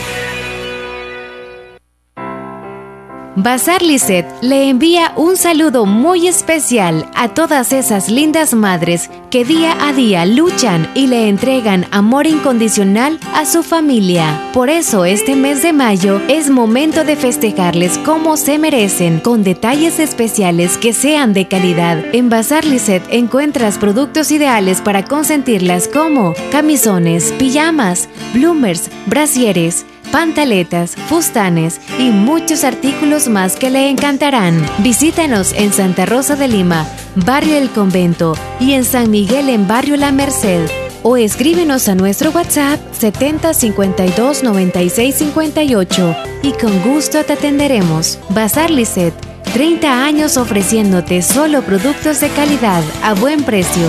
Bazar Lisset le envía un saludo muy especial a todas esas lindas madres que día a día luchan y le entregan amor incondicional a su familia. Por eso este mes de mayo es momento de festejarles como se merecen, con detalles especiales que sean de calidad. En Bazar Lisset encuentras productos ideales para consentirlas como camisones, pijamas, bloomers, brasieres, pantaletas, fustanes y muchos artículos más que le encantarán. Visítanos en Santa Rosa de Lima, Barrio El Convento y en San Miguel en Barrio La Merced. O escríbenos a nuestro WhatsApp 70 52 96 58 y con gusto te atenderemos. Bazar Lisset, 30 años ofreciéndote solo productos de calidad a buen precio.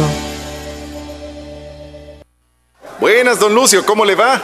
Buenas, don Lucio, ¿cómo le va?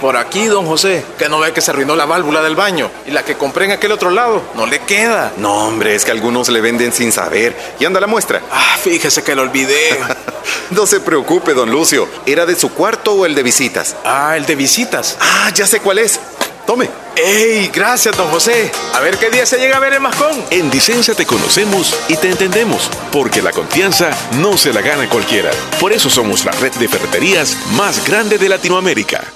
Por aquí, don José, que no ve que se arruinó la válvula del baño y la que compré en aquel otro lado no le queda. No, hombre, es que algunos le venden sin saber. ¿Y anda la muestra? Ah, fíjese que lo olvidé. no se preocupe, don Lucio. ¿Era de su cuarto o el de visitas? Ah, el de visitas. Ah, ya sé cuál es. Tome. ¡Ey! Gracias, don José. A ver qué día se llega a ver el mascón. En Dicenza te conocemos y te entendemos, porque la confianza no se la gana cualquiera. Por eso somos la red de ferreterías más grande de Latinoamérica.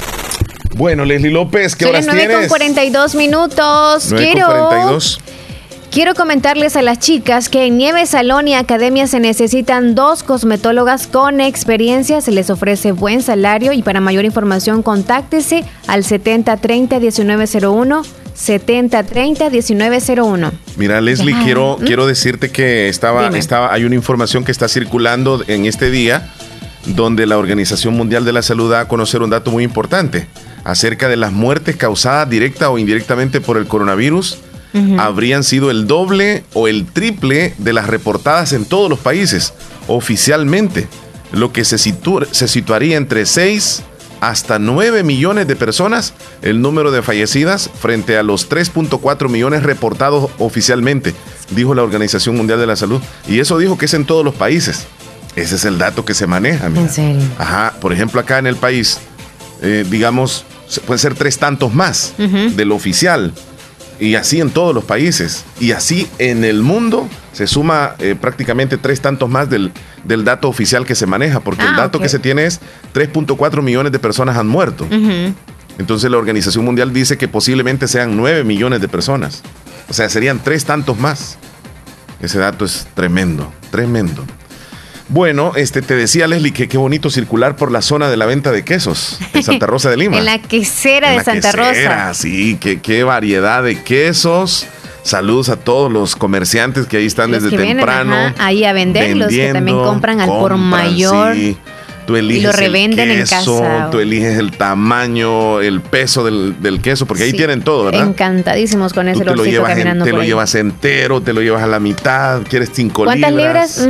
Bueno, Leslie López, ¿qué Son horas las 9 con tienes? 42 minutos. 9 con Quiero, 42. quiero comentarles a las chicas que en Nieve Salón y Academia se necesitan dos cosmetólogas con experiencia. Se les ofrece buen salario y para mayor información contáctese al 7030-1901. 7030-1901. Mira, Leslie, Ajá. quiero, ¿Mm? quiero decirte que estaba, Dime. estaba, hay una información que está circulando en este día donde la Organización Mundial de la Salud da a conocer un dato muy importante acerca de las muertes causadas directa o indirectamente por el coronavirus. Habrían sido el doble o el triple de las reportadas en todos los países oficialmente, lo que se, situ- se situaría entre 6 hasta 9 millones de personas el número de fallecidas frente a los 3.4 millones reportados oficialmente, dijo la Organización Mundial de la Salud. Y eso dijo que es en todos los países. Ese es el dato que se maneja. mira. En serio. Ajá, por ejemplo, acá en el país, eh, digamos, pueden ser tres tantos más Ujú. de lo oficial. Y así en todos los países. Y así en el mundo se suma eh, prácticamente tres tantos más del, del dato oficial que se maneja, porque el Ah, dato que se tiene es 3.4 millones de personas han muerto. Entonces la Organización Mundial dice que posiblemente sean 9 millones de personas. O sea, serían tres tantos más. Ese dato es tremendo, tremendo. Bueno, este te decía Leslie que qué bonito circular por la zona de la venta de quesos en Santa Rosa de Lima. En la quesera En de la Santa quesera, Rosa. Sí, qué, qué variedad de quesos. Saludos a todos los comerciantes que ahí están Los desde que vienen temprano. ajá, ahí a vender, los que también compran al por mayor. sí. Tú eliges lo revenden el en queso, casa. tú eliges el tamaño, el peso del, del queso, porque ahí tienen todo, ¿verdad? Encantadísimos con ese te lo, llevas, en- te lo ahí. llevas entero, te lo llevas a la mitad, quieres 5 ¿Cuántas libras?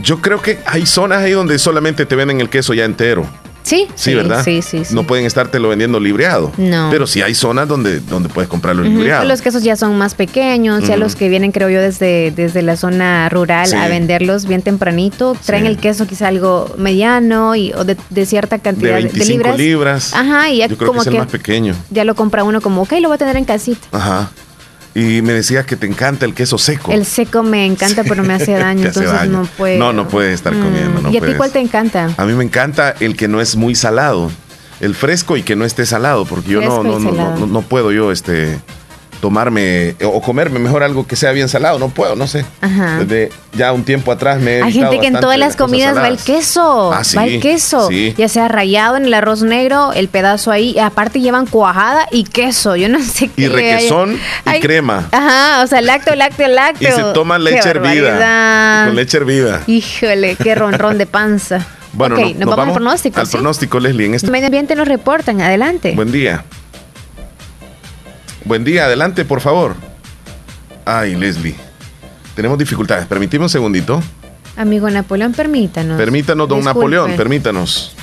Yo creo que hay zonas ahí donde solamente te venden el queso ya entero. Sí, Sí, ¿verdad? Sí, sí, sí. No pueden estártelo vendiendo libreado. No. Pero sí hay zonas donde, donde puedes comprarlo libreado. Los quesos ya son más pequeños, ya los que vienen, creo yo, desde, desde la zona rural Sí. a venderlos bien tempranito, traen Sí. el queso quizá algo mediano y, o de, de cierta de cantidad de, 25 libras. libras. Ajá, y ya Yo creo como que es el que más pequeño. ya lo compra uno como, ok, lo voy a tener en casita. Ajá. Y me decías que te encanta el queso seco. El seco me encanta, pero me hace daño, hace entonces daño. no puedo. No, no puedes estar comiendo. No ¿Y a ti cuál te encanta? A mí me encanta el que no es muy salado. El fresco y que no esté salado, porque yo no, no, no, no, no puedo yo este tomarme o comerme mejor algo que sea bien salado, no puedo, no sé. Ajá. Desde ya un tiempo atrás me he Hay gente que en todas las comidas va el queso. Ah, sí, va el queso. sí. Ya sea rayado en el arroz negro, el pedazo ahí. y Aparte llevan cuajada y queso. Yo no sé qué. Y requesón y crema. Ajá, o sea, lácteo, lácteo, Y lácteo. se toma Qué leche hervida. barbaridad. Con leche hervida. Híjole, qué ronrón de panza. Bueno, no- nos, nos vamos, al pronóstico. Al ¿sí? pronóstico, Leslie, en este. Medio ambiente nos reportan. Adelante. Buen día. Buen día, adelante, por favor. Ay, Leslie. Tenemos dificultades. Permíteme un segundito. Amigo Napoleón, permítanos. Permítanos, don Disculpe. Napoleón, permítanos.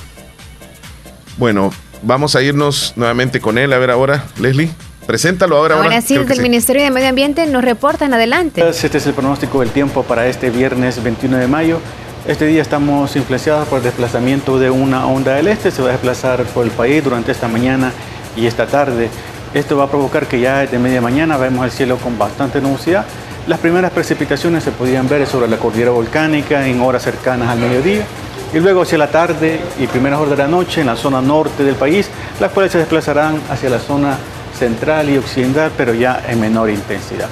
Bueno, vamos a irnos nuevamente con él. A ver ahora, Leslie. Preséntalo ahora. Ahora ahora. sí, desde el Ministerio de Medio Ambiente nos reportan. Adelante. Este es el pronóstico del tiempo para este viernes 21 de mayo. Este día estamos influenciados por el desplazamiento de una onda del este. Se va a desplazar por el país durante esta mañana y esta tarde. Esto va a provocar que ya desde media mañana vemos el cielo con bastante nubosidad. Las primeras precipitaciones se podían ver sobre la cordillera volcánica en horas cercanas al mediodía. Y luego hacia la tarde y primeras horas de la noche en la zona norte del país, las cuales se desplazarán hacia la zona central y occidental, pero ya en menor intensidad.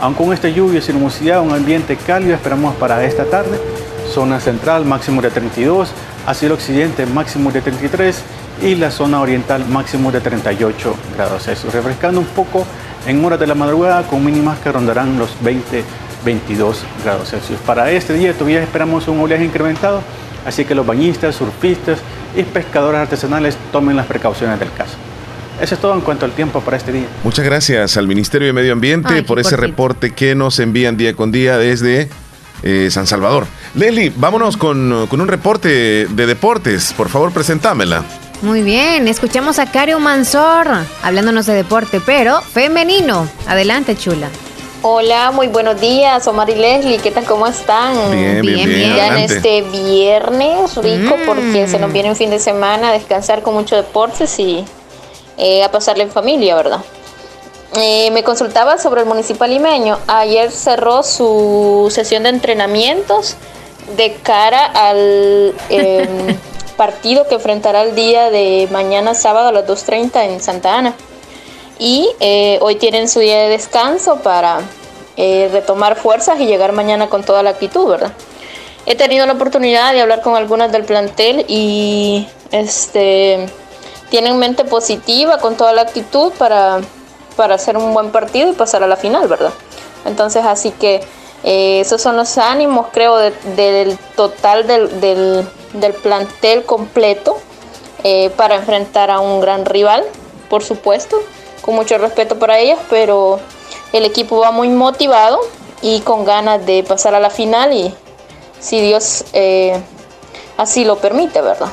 Aun con esta lluvia y nubosidad, un ambiente cálido esperamos para esta tarde, zona central máximo de 32, hacia el occidente máximo de 33 y la zona oriental máximo de 38 grados Celsius, refrescando un poco en horas de la madrugada con mínimas que rondarán los 20 22 grados Celsius. Para este día todavía esperamos un oleaje incrementado, así que los bañistas, surfistas y pescadores artesanales tomen las precauciones del caso. Eso es todo en cuanto al tiempo para este día. Muchas gracias al Ministerio de Medio Ambiente por ese reporte que nos envían día con día desde eh, San Salvador. Leslie, vámonos con, con un reporte de deportes. Por favor, presentámela. Muy bien, escuchamos a Cario Mansor hablándonos de deporte, pero femenino. Adelante, chula. Hola, muy buenos días, Omar y Leslie, ¿qué tal? ¿Cómo están? Bien, bien, bien. Ya en este viernes rico porque se nos viene un fin de semana a descansar con muchos deportes y eh, a pasarle en familia, ¿verdad? Eh, me consultaba sobre el municipal limeño. Ayer cerró su sesión de entrenamientos de cara al em, partido que enfrentará el día de mañana sábado a las 2.30 en Santa Ana y eh, hoy tienen su día de descanso para eh, retomar fuerzas y llegar mañana con toda la actitud, ¿verdad? He tenido la oportunidad de hablar con algunas del plantel y este tienen mente positiva con toda la actitud para, para hacer un buen partido y pasar a la final, ¿verdad? Entonces así que eh, esos son los ánimos, creo, del total del, del, plantel completo para enfrentar a un gran rival, por supuesto con mucho respeto para ellas, pero el equipo va muy motivado y con ganas de pasar a la final y si Dios eh, así lo permite, ¿verdad?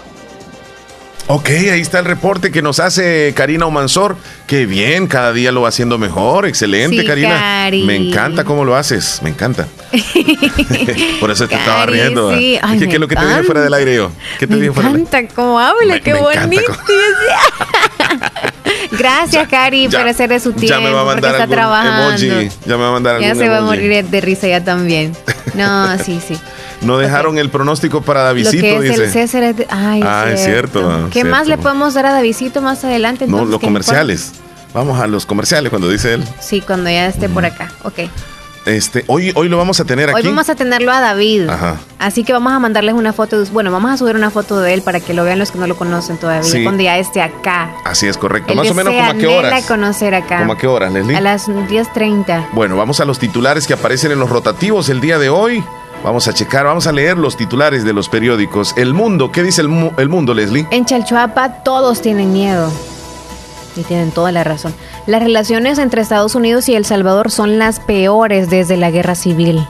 Ok, ahí está el reporte que nos hace Karina Omansor. Qué bien, cada día lo va haciendo mejor. Excelente, Karina. Me encanta cómo lo haces, me encanta. Por eso te estaba riendo. ¿Qué, es lo que te dije fuera del aire yo? ¿Qué te me dije fuera encanta cómo habla, qué bonito. Gracias, Cari, por hacer de su tiempo. Ya me va a mandar trabajando. emoji. Ya me va a mandar Ya se va a morir de risa ya también. No, sí, sí. No dejaron el pronóstico para Davidito, dice. El César es Ay, ah, es cierto. ¿Qué más le podemos dar a Davidito más adelante? no, los comerciales. Vamos a los comerciales cuando dice él. Sí, cuando ya esté por acá. Ok. Este, hoy, hoy lo vamos a tener aquí. Hoy vamos a tenerlo a David. Ajá. Así que vamos a mandarles una foto. bueno, vamos a subir una foto de él para que lo vean los que no lo conocen todavía. Sí. Cuando ya esté acá. Así es correcto. Más o menos como a qué horas. conocer acá. ¿Cómo a qué horas, Leslie? A las 10.30. Bueno, vamos a los titulares que aparecen en los rotativos el día de hoy. Vamos a checar, vamos a leer los titulares de los periódicos. El Mundo, ¿qué dice el, el Mundo, Leslie? En Chalchuapa todos tienen miedo. Y tienen toda la razón. Las relaciones entre Estados Unidos y El Salvador son las peores desde la guerra civil.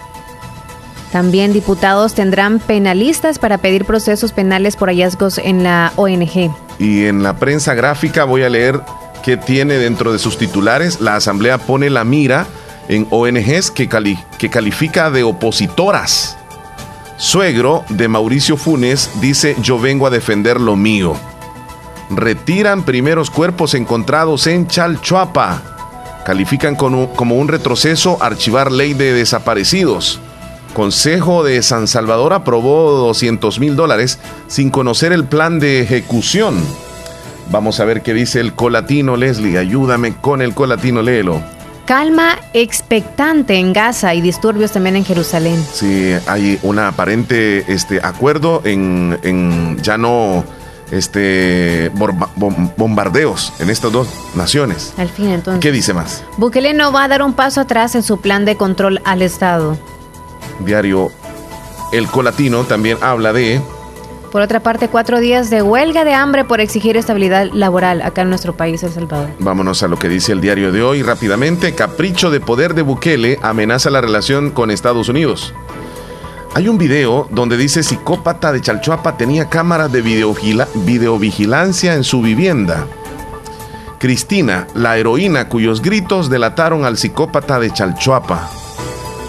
También diputados tendrán penalistas para pedir procesos penales por hallazgos en la ONG. Y en la prensa gráfica voy a leer que tiene dentro de sus titulares, la Asamblea pone la mira en ONGs que, que califica de opositoras. Suegro de Mauricio Funes dice yo vengo a defender lo mío retiran primeros cuerpos encontrados en Chalchuapa. Califican como un retroceso archivar ley de desaparecidos. Consejo de San Salvador aprobó 200 mil dólares sin conocer el plan de ejecución. Vamos a ver qué dice el colatino, Leslie. Ayúdame con el colatino, léelo. Calma expectante en Gaza y disturbios también en Jerusalén. Sí, hay un aparente este, acuerdo en, en ya no este bombardeos en estas dos naciones. Al fin, entonces. ¿Qué dice más? Bukele no va a dar un paso atrás en su plan de control al Estado. Diario El Colatino también habla de... Por otra parte, cuatro días de huelga de hambre por exigir estabilidad laboral acá en nuestro país, El Salvador. Vámonos a lo que dice el diario de hoy rápidamente. Capricho de poder de Bukele amenaza la relación con Estados Unidos. Hay un video donde dice psicópata de Chalchuapa tenía cámaras de videovigilancia en su vivienda. Cristina, la heroína cuyos gritos delataron al psicópata de Chalchuapa.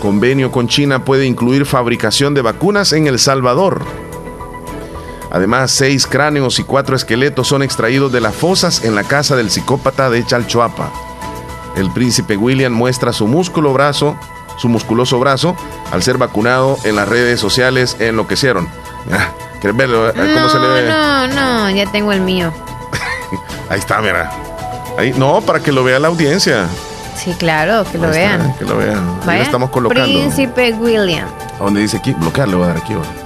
Convenio con China puede incluir fabricación de vacunas en El Salvador. Además, seis cráneos y cuatro esqueletos son extraídos de las fosas en la casa del psicópata de Chalchuapa. El príncipe William muestra su músculo brazo su musculoso brazo al ser vacunado en las redes sociales enloquecieron. Ah, ¿Quieres verlo? ¿Cómo se le ve? No, no, ya tengo el mío. Ahí está, mira. Ahí, no, para que lo vea la audiencia. Sí, claro, que lo vean. Que lo vean. Ahí estamos colocando. Príncipe William. ¿A dónde dice aquí? Bloquear, le voy a dar aquí. No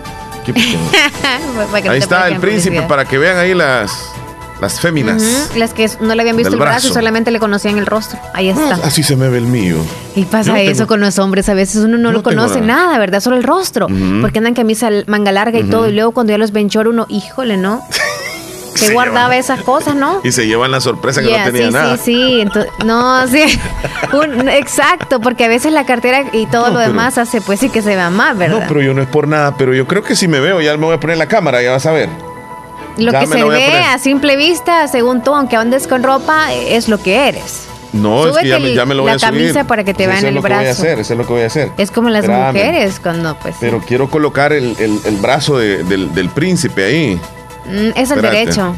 Ahí está el príncipe para que vean ahí las, las féminas. Las que no le habían visto el brazo, brazo. solamente le conocían el rostro. Ahí está. Ah, Así se me ve el mío. Y pasa no eso tengo- con los hombres, a veces uno no, lo conoce nada. nada. ¿verdad? Solo el rostro. Porque andan camisa manga larga y todo. Y luego cuando ya los ven chor uno, híjole, ¿no? Que Se guardaba llevan- esas cosas, ¿no? Y se llevan la sorpresa que Yeah, no tenía sí, nada. sí, sí, Entonces, no, sí. Un- exacto, porque a veces la cartera y todo No, lo pero- demás hace pues sí que se vea más, ¿verdad? No, pero yo no es por nada, pero yo creo que si me veo, ya me voy a poner la cámara, ya vas a ver. lo ya que se la a ve a simple vista, según tú, aunque andes con ropa, es lo que eres. No, es que ya, me- ya me lo voy la a subir. camisa para que te Pues vean el brazo. hacer, eso es lo que voy a hacer. Es como las Espérame. mujeres cuando pues... Pero quiero colocar el, el- el brazo de- del, del príncipe ahí. Mm, es el Espérate. derecho.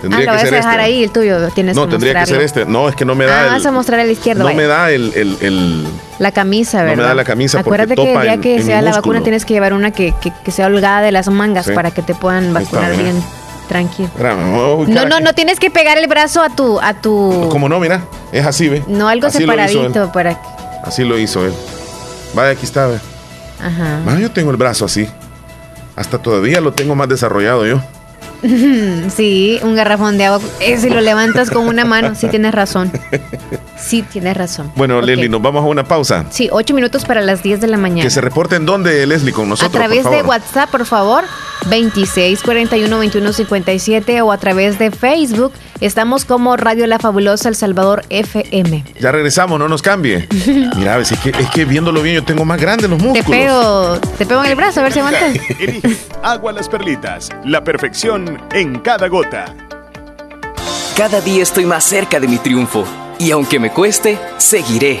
Tendría ah, lo que vas a dejar este. ahí, el tuyo, tienes No, que tendría que ser este. No, es que no me da Ah, el, vas a mostrar el izquierdo, No vaya. me da el, el- el- La camisa, No me ¿verdad? da la camisa porque Acuérdate que topa ya en- que en sea la músculo. vacuna tienes que llevar una que, que- que sea holgada de las mangas Sí. para que te puedan está, vacunar bien tranquilo. Espérame, No, no, no tienes que pegar el brazo a tu a tu ¿Cómo no? Mira, es así, ¿ve? no algo Así separadito para Así lo hizo él. Vaya, aquí está, ve. Ajá. Ah, yo tengo el brazo así. Hasta todavía lo tengo más desarrollado yo. sí, un garrafón de agua. Eh, si lo levantas con una mano, sí tienes razón. Sí, tienes razón. Bueno. Leslie, nos vamos a una pausa. Sí, ocho minutos para las 10 de la mañana. Que se reporten dónde, Leslie, con nosotros. a través por de. WhatsApp, por favor, 2641-2157 o a través de Facebook. Estamos como Radio La Fabulosa El Salvador FM. Ya regresamos, no nos cambie. Mira, es que, es que viéndolo bien yo tengo más grandes los Te músculos. pego, te pego en el brazo, a ver si aguantas. Elige Agua Las Perlitas, la perfección en cada gota. Cada día estoy más cerca de mi triunfo y aunque me cueste, seguiré,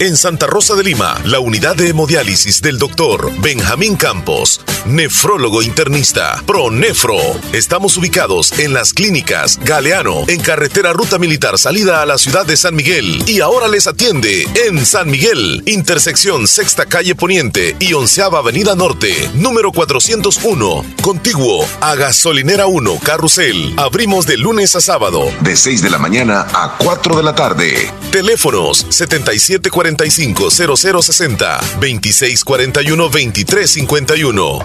En Santa Rosa de Lima, la unidad de hemodiálisis del doctor Benjamín Campos, nefrólogo internista, ProNefro. Estamos ubicados en las clínicas Galeano, en carretera Ruta Militar salida a la ciudad de San Miguel. Y ahora les atiende en San Miguel, intersección Sexta Calle Poniente y Onceava Avenida Norte, número 401, contiguo a Gasolinera 1, Carrusel. Abrimos de lunes a sábado. De 6 de la mañana a 4 de la tarde. Teléfonos 7745-0060, 2641-2351.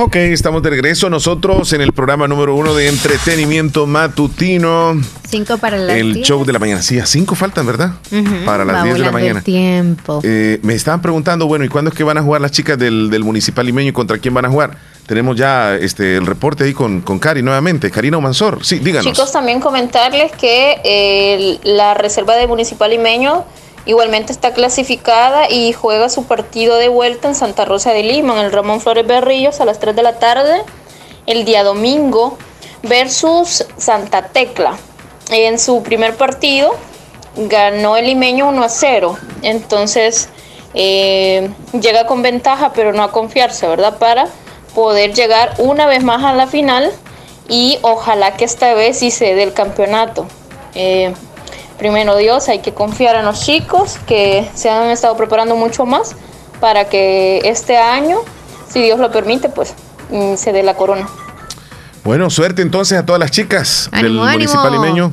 Ok, estamos de regreso nosotros en el programa número uno de entretenimiento matutino. Cinco para las El 10. show de la mañana. Sí, a cinco faltan, ¿verdad? Para las va 10 de la mañana. tiempo. Eh, me estaban preguntando, bueno, ¿y cuándo es que van a jugar las chicas del, del Municipal Limeño y contra quién van a jugar? Tenemos ya este el reporte ahí con, con Cari nuevamente. Karina Omansor, sí, díganos. Chicos, también comentarles que eh, la reserva de Municipal Limeño igualmente está clasificada y juega su partido de vuelta en Santa Rosa de Lima, en el Ramón Flores Berrillos, a las 3 de la tarde, el día domingo. versus Santa Tecla. En su primer partido ganó el limeño 1 a 0. Entonces eh, llega con ventaja, pero no a confiarse, ¿verdad? Para poder llegar una vez más a la final y ojalá que esta vez sí se dé el campeonato. Eh, primero Dios, hay que confiar en los chicos que se han estado preparando mucho más para que este año, si Dios lo permite, pues mm, se dé la corona. Bueno, suerte entonces a todas las chicas del Ánimo, municipal limeño.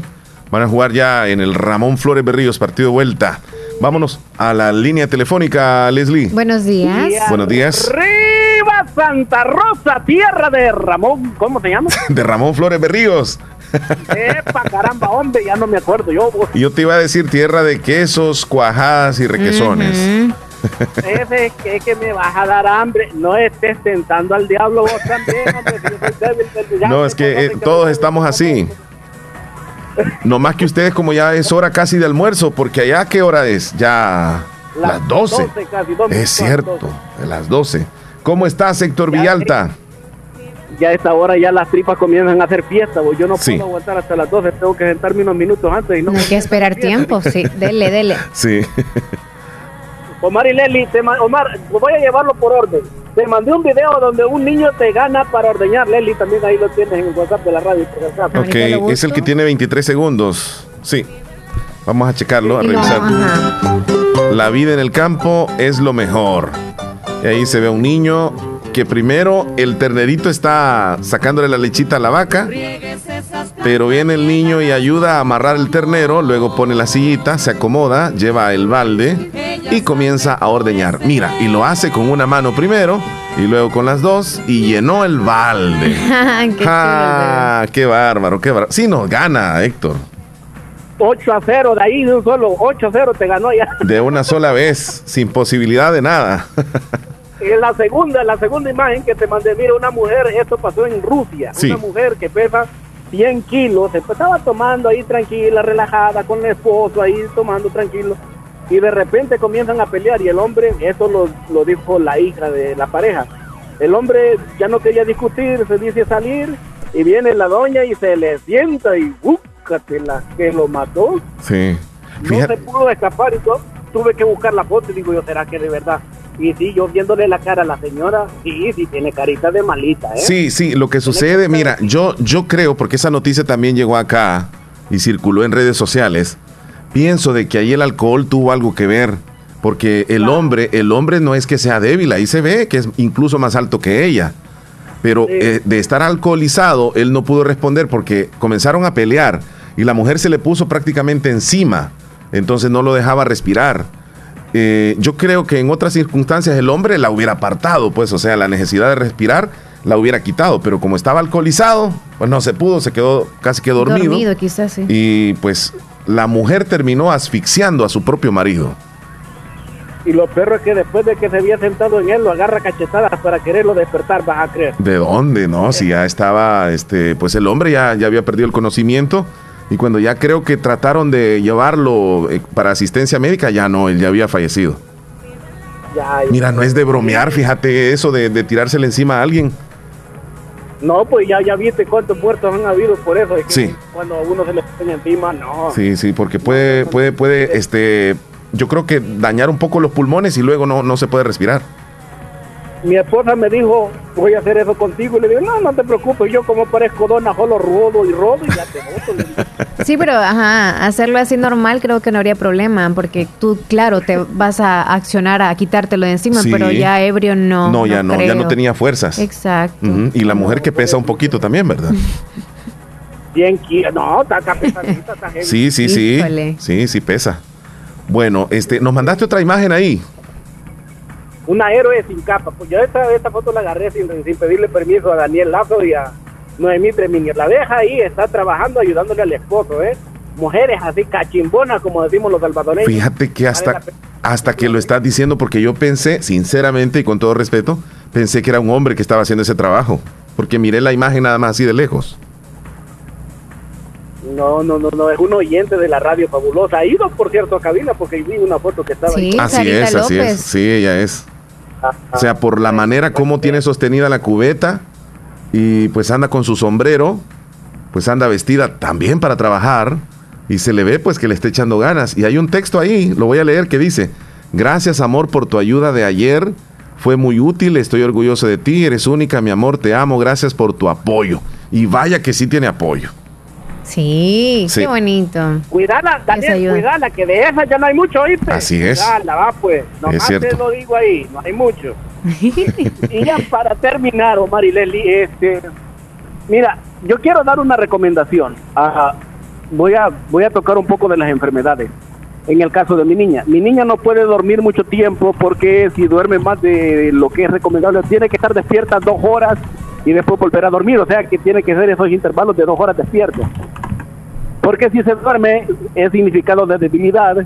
Van a jugar ya en el Ramón Flores Berríos, partido de vuelta. Vámonos a la línea telefónica, Leslie. Buenos días. Buenos días. ¡Arriba Santa Rosa, tierra de Ramón! ¿Cómo se llama? De Ramón Flores Berríos. ¡Epa, caramba, hombre! Ya no me acuerdo yo. vos. Yo te iba a decir tierra de quesos, cuajadas y requesones. Ese que, que me vas a dar hambre. No estés tentando al diablo vos también, hombre. que yo soy débil del- ya No, es que eh, que todos estamos así. No más que ustedes como ya es hora casi de almuerzo, porque allá qué hora es? Ya las 12. casi, dos minutos Es cierto, de las 12. ¿Cómo estás, Héctor Villalta? Ya a esta hora ya las tripas comienzan a hacer fiesta. Yo no Sí. puedo aguantar hasta las 12. Tengo que sentarme unos minutos antes. Y no No hay que esperar tiempo, sí. Dele, dele. Sí. Omar y Leli, te ma- Omar, voy a llevarlo por orden. Te mandé un video donde un niño te gana para ordeñar. Leli, también ahí lo tienes en el WhatsApp de la radio. Ok, es el que tiene 23 segundos. Sí. Vamos a checarlo, a no, revisar. La vida en el campo es lo mejor. Y ahí se ve a un niño que primero el ternerito está sacándole la lechita a la vaca, pero viene el niño y ayuda a amarrar el ternero, luego pone la sillita, se acomoda, lleva el balde y comienza a ordeñar. Mira, y lo hace con una mano primero y luego con las dos y llenó el balde. Qué Ah, qué bárbaro, qué bárbaro. Sí, nos gana, Héctor. 8 a 0 de ahí, de un solo 8 a 0 te ganó ya. De una sola vez, sin posibilidad de nada. En la segunda, la segunda imagen que te mandé, mira, una mujer, esto pasó en Rusia, Sí. una mujer que pesa 100 kilos, se estaba tomando ahí tranquila, relajada, con el esposo ahí tomando tranquilo, y de repente comienzan a pelear y el hombre, eso lo, lo dijo la hija de la pareja, el hombre ya no quería discutir, se dice salir, y viene la doña y se le sienta y búscatela, que lo mató, Sí. no Fíjate, se pudo escapar y todo. Tuve que buscar la foto y digo yo, ¿será que de verdad? Y sí, yo viéndole la cara a la señora, sí, sí, tiene carita de malita, ¿eh? Sí, sí, lo que sucede, mira, yo, yo creo, porque esa noticia también llegó acá y circuló en redes sociales, pienso de que ahí el alcohol tuvo algo que ver, porque el hombre, el hombre no es que sea débil, ahí se ve que es incluso más alto que ella, pero eh, de estar alcoholizado, él no pudo responder porque comenzaron a pelear y la mujer se le puso prácticamente encima, entonces no lo dejaba respirar. Eh, yo creo que en otras circunstancias el hombre la hubiera apartado, pues, o sea, la necesidad de respirar la hubiera quitado, pero como estaba alcoholizado, pues no se pudo, se quedó casi que dormido. Dormido, quizás, sí. Y pues la mujer terminó asfixiando a su propio marido. Y lo perro es que después de que se había sentado en él, lo agarra cachetadas para quererlo despertar, vas a creer. ¿De dónde? No, si ya estaba, este, pues el hombre ya, ya había perdido el conocimiento y cuando ya creo que trataron de llevarlo eh, para asistencia médica, ya no, él ya había fallecido. Ya, Mira, no es de bromear, fíjate eso de, de tirársele encima a alguien. No, pues ya, ya viste cuántos muertos han habido por eso. es que Sí. Cuando a uno se le pone encima, no. Sí, sí, porque puede, puede, puede, este, yo creo que dañar un poco los pulmones y luego no, no se puede respirar. Mi esposa me dijo, voy a hacer eso contigo. Y le digo, no, no te preocupes, yo como parezco dona, solo rodo y rodo y ya te digo, Sí, pero ajá, hacerlo así normal creo que no habría problema, porque tú, claro, te vas a accionar a quitártelo de encima, Sí. pero ya ebrio no. No, ya no, ya no tenía fuerzas. Exacto. Y la mujer que pesa un poquito también, ¿verdad? 100 kilos, no, está está pesadita, está heavy. Sí, sí, sí. Híjole. Sí, sí pesa. Bueno, este, nos mandaste otra imagen ahí. Una héroe sin capa. Pues yo esta, esta foto la agarré sin, sin pedirle permiso a Daniel Lazo y a Noemí Treminier. La deja ahí, está trabajando, ayudándole al esposo, ¿eh? Mujeres así cachimbonas, como decimos los salvadoreños. Fíjate que hasta, hasta que lo estás diciendo, porque yo pensé, sinceramente y con todo respeto, pensé que era un hombre que estaba haciendo ese trabajo. Porque miré la imagen nada más así de lejos. No, no, no, no, es un oyente de la radio fabulosa. Ha ido, por cierto, a cabina porque vi una foto que estaba ahí. así es, así es. Sí, ella es. O sea, por la manera como tiene sostenida la cubeta y pues anda con su sombrero pues anda vestida también para trabajar y se le ve pues que le está echando ganas. Y hay un texto ahí, lo voy a leer, que dice, gracias amor por tu ayuda de ayer, fue muy útil, estoy orgulloso de ti, eres única, mi amor, te amo, gracias por tu apoyo. Y vaya que sí tiene apoyo. Sí, Sí. qué bonito. Cuidala, Daniel, cuidala, que de esa ya no hay mucho, ¿oíste? Así es. Cuidala, va pues. Nomás cierto. te lo digo ahí, no hay mucho. y ya para terminar, Omar y Leslie, este, mira, yo quiero dar una recomendación. Ajá. voy, a, voy a tocar un poco de las enfermedades. En el caso de mi niña, mi niña no puede dormir mucho tiempo porque si duerme más de lo que es recomendable, tiene que estar despierta dos horas y después volver a dormir. O sea que tiene que ser esos intervalos de dos horas despierta. Porque si se duerme es significado de debilidad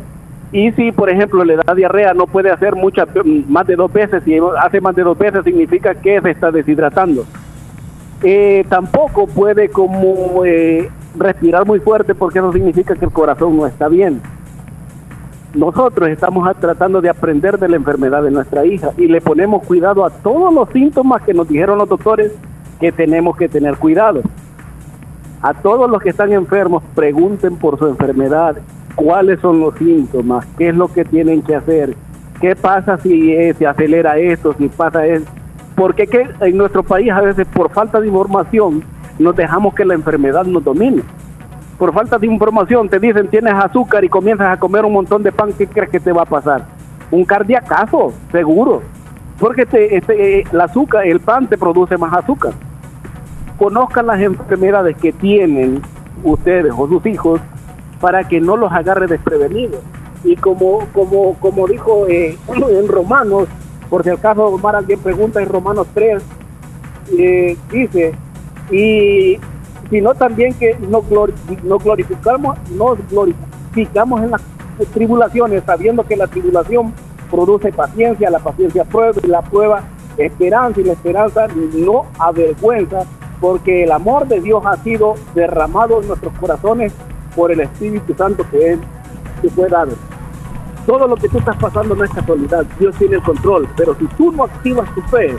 y si por ejemplo le da diarrea no puede hacer muchas más de dos veces, si hace más de dos veces significa que se está deshidratando. Eh, tampoco puede como eh, respirar muy fuerte porque eso significa que el corazón no está bien. Nosotros estamos tratando de aprender de la enfermedad de nuestra hija y le ponemos cuidado a todos los síntomas que nos dijeron los doctores que tenemos que tener cuidado. A todos los que están enfermos, pregunten por su enfermedad, cuáles son los síntomas, qué es lo que tienen que hacer, qué pasa si eh, se acelera esto, si pasa esto. Porque que en nuestro país a veces por falta de información nos dejamos que la enfermedad nos domine. Por falta de información te dicen tienes azúcar y comienzas a comer un montón de pan, ¿qué crees que te va a pasar? Un cardiacazo, seguro. Porque te, este, eh, el azúcar, el pan te produce más azúcar conozcan las enfermedades que tienen ustedes o sus hijos para que no los agarre desprevenidos. Y como, como, como dijo eh, en Romanos, por si acaso Omar alguien pregunta en Romanos 3, eh, dice, y sino también que no, glori- no glorificamos, nos glorificamos en las tribulaciones, sabiendo que la tribulación produce paciencia, la paciencia prueba y la prueba esperanza y la esperanza no avergüenza, porque el amor de Dios ha sido derramado en nuestros corazones por el Espíritu Santo que Él te fue dado. Todo lo que tú estás pasando no es casualidad, Dios tiene el control, pero si tú no activas tu fe,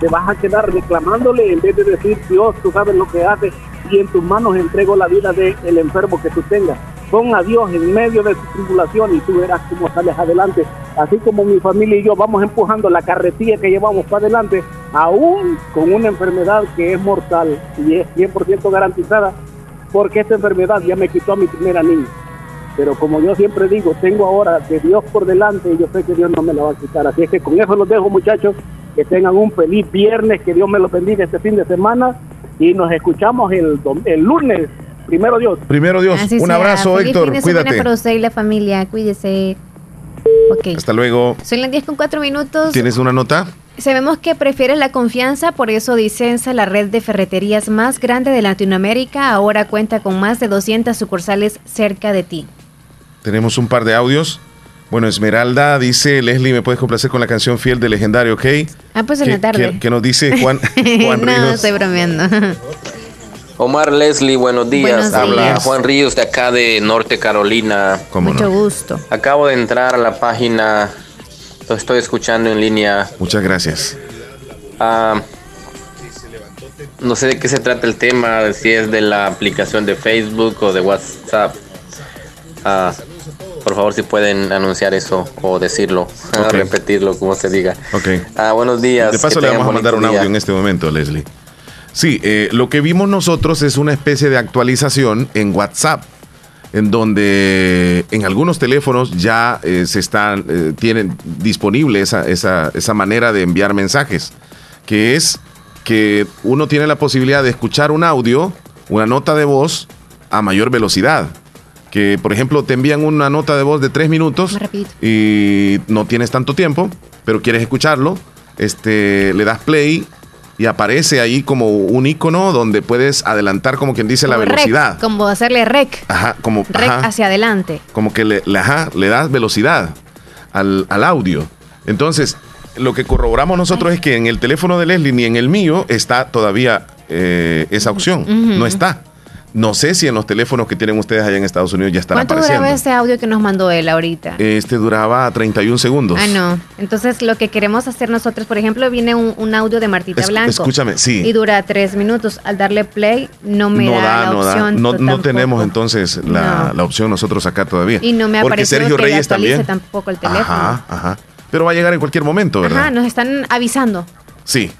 te vas a quedar reclamándole en vez de decir, Dios, tú sabes lo que haces y en tus manos entrego la vida del enfermo que tú tengas. Pon a Dios en medio de tu tribulación y tú verás cómo sales adelante. Así como mi familia y yo vamos empujando la carretilla que llevamos para adelante, aún con una enfermedad que es mortal y es 100% garantizada, porque esta enfermedad ya me quitó a mi primera niña. Pero como yo siempre digo, tengo ahora de Dios por delante y yo sé que Dios no me la va a quitar. Así es que con eso los dejo, muchachos. Que tengan un feliz viernes, que Dios me los bendiga este fin de semana y nos escuchamos el, el lunes. Primero Dios. Primero Dios, Así un sea. abrazo, Feliz Héctor, fin de cuídate. para usted y la familia, cuídese. Ok. Hasta luego. Son las 10 con 4 minutos. ¿Tienes una nota? Sabemos que prefieres la confianza, por eso Dicenza, la red de ferreterías más grande de Latinoamérica, ahora cuenta con más de 200 sucursales cerca de ti. Tenemos un par de audios. Bueno, Esmeralda dice, Leslie, ¿me puedes complacer con la canción Fiel de Legendario, ok? Ah, pues en ¿Qué- la tarde. qué- qué nos dice Juan, Juan no, Ríos? estoy bromeando. Omar Leslie, buenos días. Buenos Habla días. Juan Ríos de acá de Norte Carolina. Mucho gusto. Acabo de entrar a la página, lo estoy escuchando en línea. Muchas gracias. Ah, no sé de qué se trata el tema, si es de la aplicación de Facebook o de WhatsApp. Ah, por favor, si pueden anunciar eso o decirlo, repetirlo, como se diga. Ok. Ah, buenos días. De paso le vamos a mandar un audio día. en este momento, Leslie. Sí, eh, lo que vimos nosotros es una especie de actualización en WhatsApp, en donde en algunos teléfonos ya eh, se están, eh, tienen disponible esa, esa, esa manera de enviar mensajes, que es que uno tiene la posibilidad de escuchar un audio, una nota de voz a mayor velocidad. Que, por ejemplo, te envían una nota de voz de tres minutos y no tienes tanto tiempo, pero quieres escucharlo, este, le das play y aparece ahí como un icono donde puedes adelantar, como quien dice, la rec, velocidad. como hacerle rec. Ajá, como, Rec ajá, hacia adelante. como que le, le- ajá, le das velocidad al, al audio. Entonces, lo que corroboramos nosotros es que en el teléfono de Leslie ni en el mío está todavía eh, esa opción. No está. No sé si en los teléfonos que tienen ustedes allá en Estados Unidos ya están ¿Cuánto apareciendo. duraba este audio que nos mandó él ahorita? Este duraba 31 segundos. Ah, no. Entonces, lo que queremos hacer nosotros, por ejemplo, viene un, un audio de Martita Es- Blanco. escúchame, sí. Y dura tres minutos. Al darle play, no me no da, da, la no da. opción. No, to- no tampoco. tenemos entonces la, No. la opción nosotros acá todavía. Y no me Porque Sergio que Reyes también. tampoco el teléfono. Ajá, ajá. Pero va a llegar en cualquier momento, ¿verdad? Ajá, nos están avisando. Sí.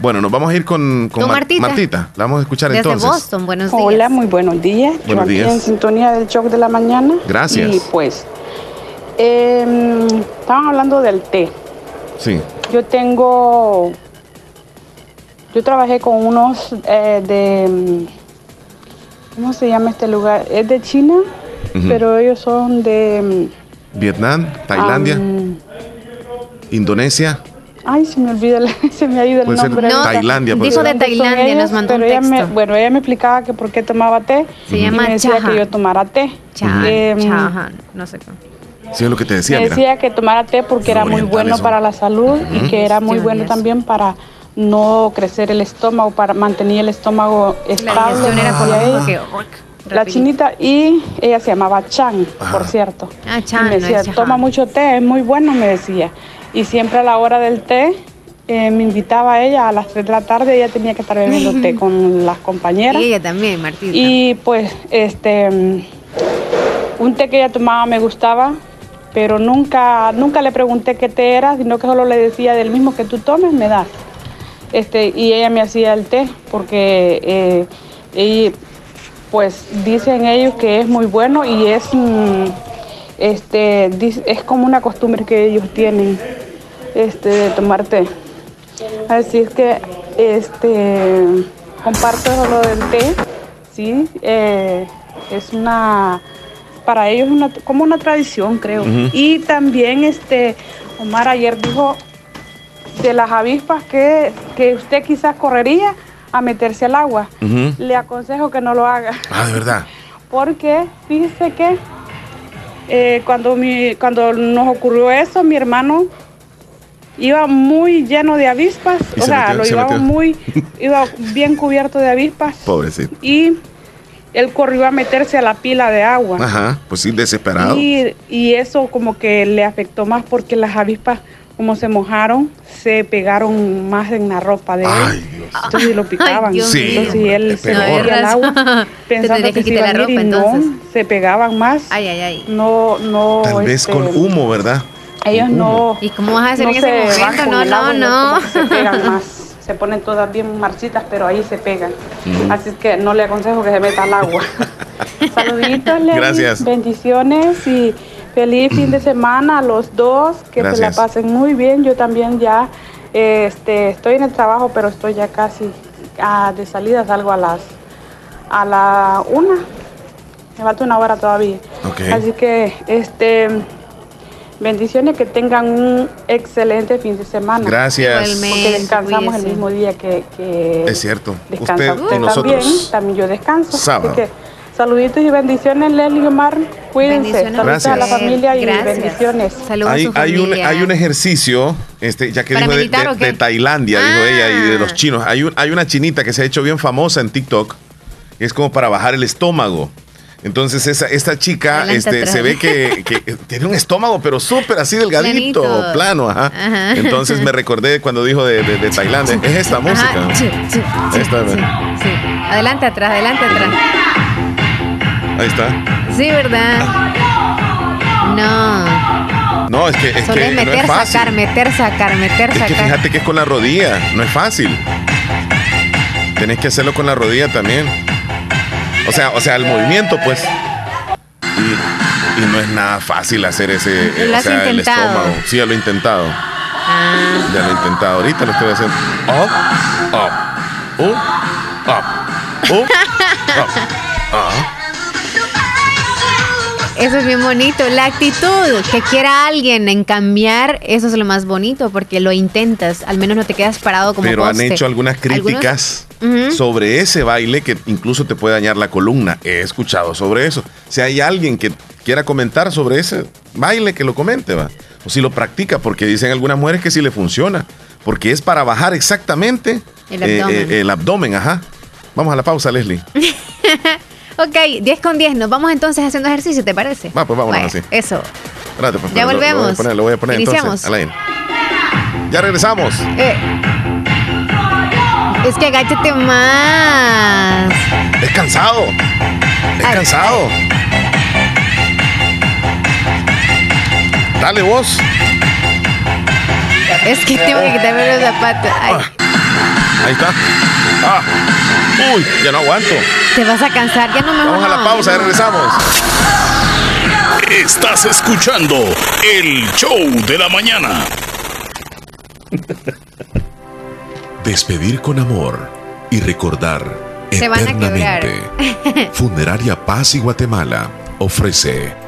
Bueno, nos vamos a ir con, con Con Mar- Martita. La vamos a escuchar Desde entonces. Boston, buenos días. Hola, muy buenos días. Buenos Yo aquí días. en sintonía del shock de la mañana. Gracias. Y pues, eh, estaban hablando del té. Sí. Yo tengo, yo trabajé con unos eh, de, ¿cómo se llama este lugar? Es de China, pero ellos son de, Vietnam, Tailandia, Indonesia. Ay, se me olvida, el- se me ha ido el Puede ser nombre. No. Tailandia, Dijo de Tailandia, Tailandia, nos mandó un pero ella me, texto. bueno, ella me explicaba que por qué tomaba té. Se y llama me decía chahan. que yo tomara té. Chahan, Em, chahan, no sé cómo. Sí, es lo que te decía, me mira. decía que tomara té porque era muy bueno para la salud y que era muy bueno también para no crecer el estómago, para mantener el estómago La estable. digestión era por decía lo mismo ella. que... La chinita y ella se llamaba Chan, por cierto. Ah, Y Chan, me no decía, toma mucho té, es muy bueno, me decía. Y siempre a la hora del té eh, me invitaba a ella a las 3 de la tarde, ella tenía que estar bebiendo té con las compañeras. Y ella también, Martita. Y pues, este, mm, un té que ella tomaba me gustaba, pero nunca, nunca le pregunté qué té era, sino que solo le decía del mismo que tú tomes, me das. Este, y ella me hacía el té, porque eh, ella- pues dicen ellos que es muy bueno y es, mm, este, es como una costumbre que ellos tienen, este, de tomar té. Así es que, este, comparto lo del té, sí, eh, es una, para ellos es una, como una tradición, creo. Y también, este, Omar ayer dijo de las avispas que, que usted quizás correría a meterse al agua. Le aconsejo que no lo haga, Ah, de verdad. porque fíjese que eh, cuando, mi, cuando nos ocurrió eso, mi hermano iba muy lleno de avispas, o se sea, metió- lo se llevaba metió. muy, iba bien cubierto de avispas Pobrecito. y él corrió a meterse a la pila de agua. Ajá, pues sí, desesperado. Y, y eso como que le afectó más porque las avispas, como se mojaron, se pegaron más en la ropa de él. Entonces lo picaban. Dios Sí, Entonces hombre, él se metía al agua pensando que, que se iba a la ir y no, se pegaban más. Ay, ay, ay. No, no. Tal vez este, con humo, ¿verdad? Ellos no. ¿Y cómo vas a hacer no en ese momento? No, no, no. se pegan más. Se ponen todas bien marchitas, pero ahí se pegan. Ujú. Así que no le aconsejo que se meta al agua. Saluditos. Gracias. Bendiciones y feliz fin de semana a los dos. Que se la pasen muy bien. Yo también ya este, estoy en el trabajo, pero estoy ya casi ah, de salida. Salgo a las a la una. Me falta una hora todavía. Así que este bendiciones que tengan un excelente fin de semana. Gracias. Porque descansamos el mismo día que, que Es cierto. descansa Usted usted, y nosotros. también. También yo descanso. Sábado. Así que saluditos y bendiciones, Leslie y Omar. Cuídense. Saludos a la familia y Gracias. bendiciones. Saludos a Hay, su hay un, familia. hay un ejercicio, este, ya que ¿Para dijo de, meditar de- o qué? de Tailandia, dijo Ah. ella, y de los chinos. Hay, un, hay una chinita que se ha hecho bien famosa en TikTok, que es como para bajar el estómago. Entonces esa, esta chica Adelante este, atrás. se ve que, que tiene un estómago, pero súper así delgadito, Planito. plano, ajá. Ajá. Entonces me recordé cuando dijo de, de- de Tailandia. Es esta música. Ajá, sí, sí, sí, Esta, sí, sí. Adelante atrás, adelante atrás. Ahí está. Sí, ¿verdad? No. No, es que, es Solo que es no meter, es fácil. sacar, meter, sacar, meter, Es que sacar. fíjate que es con la rodilla, no es fácil. Tenés que hacerlo con la rodilla también. O sea, o sea, el movimiento, pues. Y, y no es nada fácil hacer ese, eh, ¿Lo o sea, el estómago. Sí, ya lo he intentado. Ah. Ya lo he intentado. Ahorita lo estoy haciendo. Up, up, up, up, up, up. Ah. Eso es bien bonito. La actitud que quiera alguien en cambiar, eso es lo más bonito porque lo intentas. Al menos no te quedas parado como Pero han hecho algunas críticas sobre ese baile que incluso te puede dañar la columna. He escuchado sobre eso. Si hay alguien que quiera comentar sobre ese baile, que lo comente, va. O si lo practica, porque dicen algunas mujeres que sí le funciona. Porque es para bajar exactamente El eh, abdomen. eh, el abdomen, ajá. Vamos a la pausa, Leslie. Ok, 10 con 10. Nos vamos entonces haciendo ejercicio, ¿te parece? Va, pues vámonos Vaya, así. Eso. Espérate, pues, Ya lo- lo voy a volvemos. poner, Lo voy a poner Iniciamos. entonces. Ya regresamos. Eh. Es que agáchate más. Es cansado. Es Ay, cansado. Dale vos. Es que tengo que quitarme los zapatos. Ay, Ahí está. Ah. Uy, ya no aguanto. te vas a cansar. Ya no me Vamos a la pausa, ya regresamos. Estás escuchando el show de la mañana. Despedir con amor y recordar Se van a eternamente. Funeraria Paz y Guatemala ofrece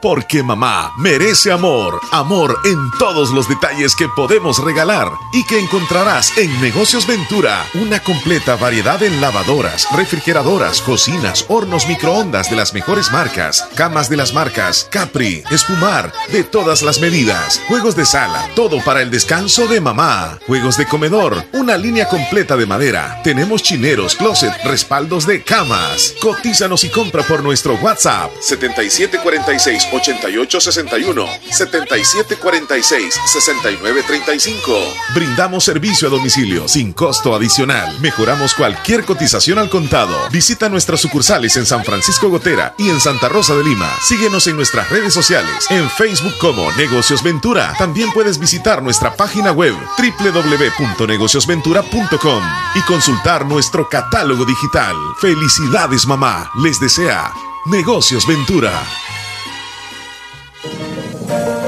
Porque mamá merece amor, amor en todos los detalles que podemos regalar y que encontrarás en Negocios Ventura, una completa variedad en lavadoras, refrigeradoras, cocinas, hornos microondas de las mejores marcas, camas de las marcas Capri, Espumar, de todas las medidas, juegos de sala, todo para el descanso de mamá, juegos de comedor, una línea completa de madera, tenemos chineros, closet, respaldos de camas. Cotízanos y compra por nuestro WhatsApp 7746 8861 7746 6935. Brindamos servicio a domicilio sin costo adicional. Mejoramos cualquier cotización al contado. Visita nuestras sucursales en San Francisco Gotera y en Santa Rosa de Lima. Síguenos en nuestras redes sociales, en Facebook como Negocios Ventura. También puedes visitar nuestra página web www.negociosventura.com y consultar nuestro catálogo digital. Felicidades mamá, les desea Negocios Ventura. Thank you.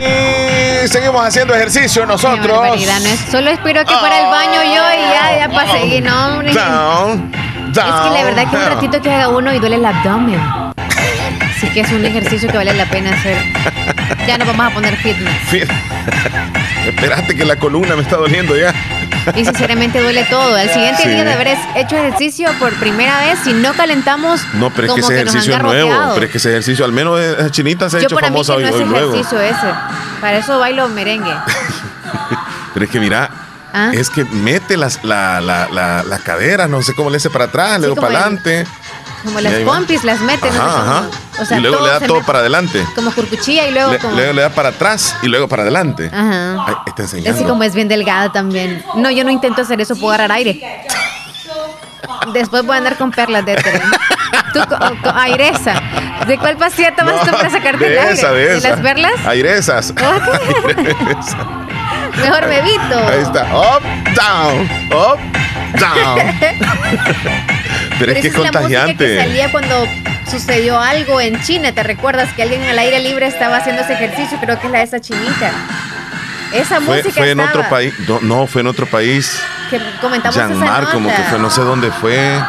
Y seguimos haciendo ejercicio nosotros. No es- solo espero que para el baño yo y ya, ya para seguir, no, hombre. Down, Es que la down. verdad que un ratito que haga uno y duele el abdomen. Así que es un ejercicio que vale la pena hacer. Ya nos vamos a poner fitness. Fi- Espérate que la columna me está doliendo ya. Y sinceramente duele todo. Al siguiente Sí. día de haber hecho ejercicio por primera vez, si no calentamos, No, pero es que ese ejercicio es nuevo. Pero es que ese ejercicio, al menos esa chinita se ha Yo hecho para mí famosa que no hoy, es hoy luego. ejercicio ese. Para eso bailo merengue. Pero es que mira, Ah. es que mete las, la, la, la, la cadera, no sé cómo le hace para atrás, luego como para el- adelante. Como las pompis las meten. Ajá, ajá. O sea, y luego le da todo mete para adelante. Como curcuchilla y luego Le- como. luego le da para atrás y luego para adelante. Ajá. Ay, está Así enseñando. como es bien delgada también. No, yo no intento hacer eso, puedo agarrar aire. Después voy a andar con perlas de éter. Tú, co- airesa. ¿De cuál pasilla tomas tú para sacarte de el aire? esa, de esa. las perlas? Airesa. Mejor bebito. Ahí está. Up, down. Up, down. Pero es que es esa la música que contagiante. salía cuando sucedió algo en China. ¿Te recuerdas que alguien al aire libre estaba haciendo ese ejercicio? Creo que es la de esa chinita. Esa Fue, música fue en estaba, otro país. No, no, fue en otro país. Que comentamos nota. como que fue, no sé dónde fue.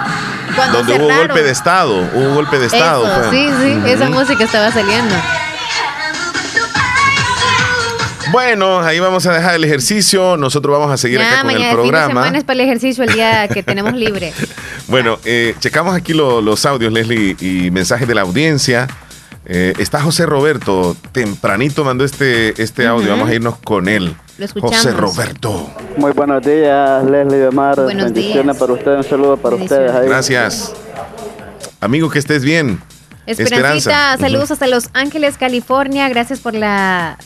Cuando donde hubo golpe de Estado. Hubo golpe de Estado. Eso, sí, sí, esa música estaba saliendo. Bueno, ahí vamos a dejar el ejercicio. Nosotros vamos a seguir Ya, acá con mañana el fin de programa. semana es para el ejercicio el día que tenemos libre. Bueno, eh, checamos aquí lo- los audios, Leslie, y mensajes de la audiencia. Eh, está José Roberto, tempranito mandó este, este audio, vamos a irnos con él. Lo escuchamos. José Roberto. Muy buenos días, Leslie Omar. Buenos Bendiciones días. para ustedes, un saludo para ustedes. ahí. Gracias. Amigo, que estés bien. Esperancita, Ujú. saludos hasta Los Ángeles, California. Gracias por la.